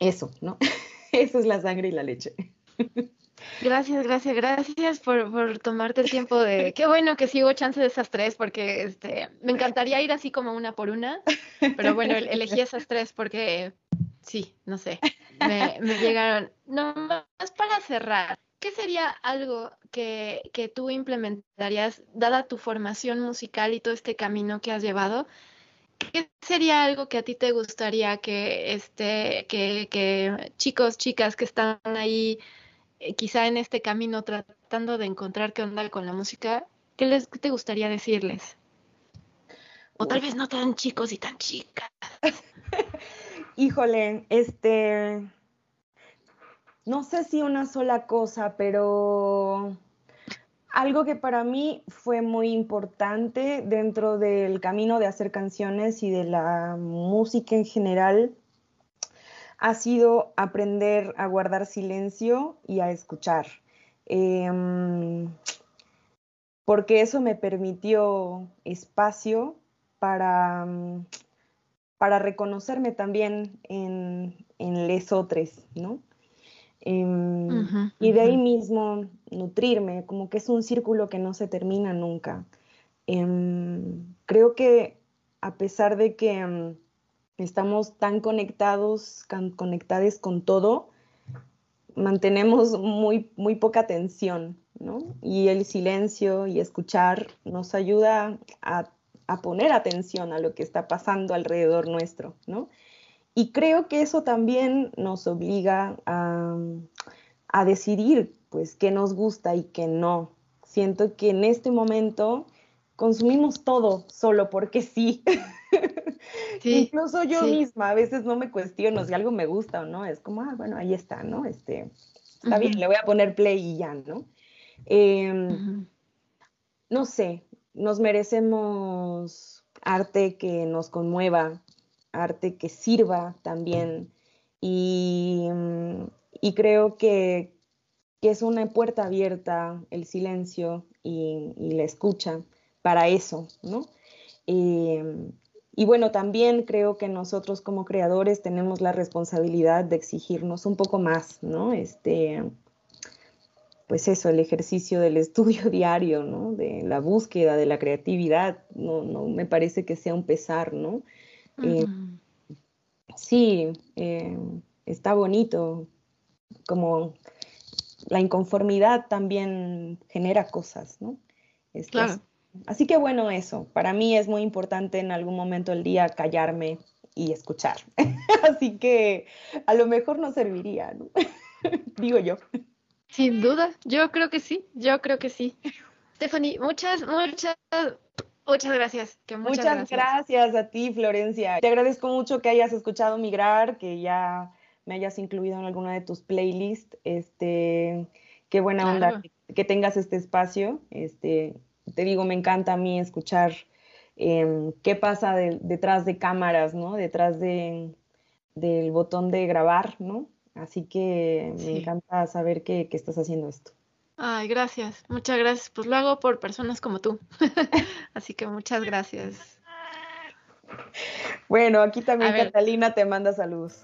eso, ¿no? eso es la sangre y la leche. Gracias, gracias, gracias por, por, tomarte el tiempo de... Qué bueno que sigo chance de esas tres porque este, me encantaría ir así como una por una, pero bueno, elegí esas tres porque sí, no sé, me, me llegaron. No más para cerrar, ¿qué sería algo que, que tú implementarías, dada tu formación musical y todo este camino que has llevado? ¿Qué sería algo que a ti te gustaría que, este, que, que chicos, chicas que están ahí eh, quizá en este camino tratando de encontrar qué onda con la música, ¿qué, les, te gustaría decirles? O tal vez no tan chicos y tan chicas. Híjole, este, no sé si una sola cosa, pero algo que para mí fue muy importante dentro del camino de hacer canciones y de la música en general ha sido aprender a guardar silencio y a escuchar. Em, porque eso me permitió espacio para, mm, para reconocerme también en, en lesotres, ¿no? Em, y de ahí mismo nutrirme, como que es un círculo que no se termina nunca. Em, creo que a pesar de que estamos tan conectados, conectadas con todo, mantenemos muy, muy poca atención, ¿no? Y el silencio y escuchar nos ayuda a, poner atención a lo que está pasando alrededor nuestro, ¿no? Y creo que eso también nos obliga a, a decidir, pues, qué nos gusta y qué no. Siento que en este momento consumimos todo solo porque sí. Incluso yo misma a veces no me cuestiono si algo me gusta o no, es como, ah, bueno, ahí está, ¿no? Este, está bien, le voy a poner play y ya, ¿no? Em, no sé, nos merecemos arte que nos conmueva, arte que sirva también y, y creo que, que, es una puerta abierta el silencio y, y la escucha para eso, ¿no? Em, y bueno, también creo que nosotros como creadores tenemos la responsabilidad de exigirnos un poco más, ¿no? Este, pues eso, el ejercicio del estudio diario, ¿no? De la búsqueda, de la creatividad, no, no me parece que sea un pesar, ¿no? Eh, sí, eh, está bonito, como la inconformidad también genera cosas, ¿no? claro así que bueno, eso, para mí es muy importante en algún momento del día callarme y escuchar. así que a lo mejor no serviría, ¿no? digo yo. Sin duda, yo creo que sí, yo creo que sí. Stephanie, muchas, muchas, muchas gracias. muchas, gracias. a ti, Florencia. Te agradezco mucho que hayas escuchado Migrar, que ya me hayas incluido en alguna de tus playlists. Este, qué buena onda que, tengas este espacio. Este, te digo, me encanta a mí escuchar em, qué pasa detrás de cámaras, ¿no? Detrás de, del botón de grabar, ¿no? Así que me encanta saber que, estás haciendo esto. Ay, gracias. Muchas gracias. Pues lo hago por personas como tú. Así que muchas gracias. Bueno, aquí también Catalina te manda saludos.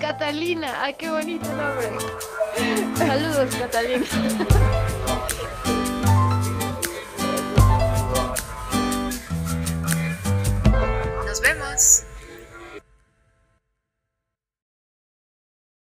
Catalina, ay, qué bonito nombre. Saludos, Catalina.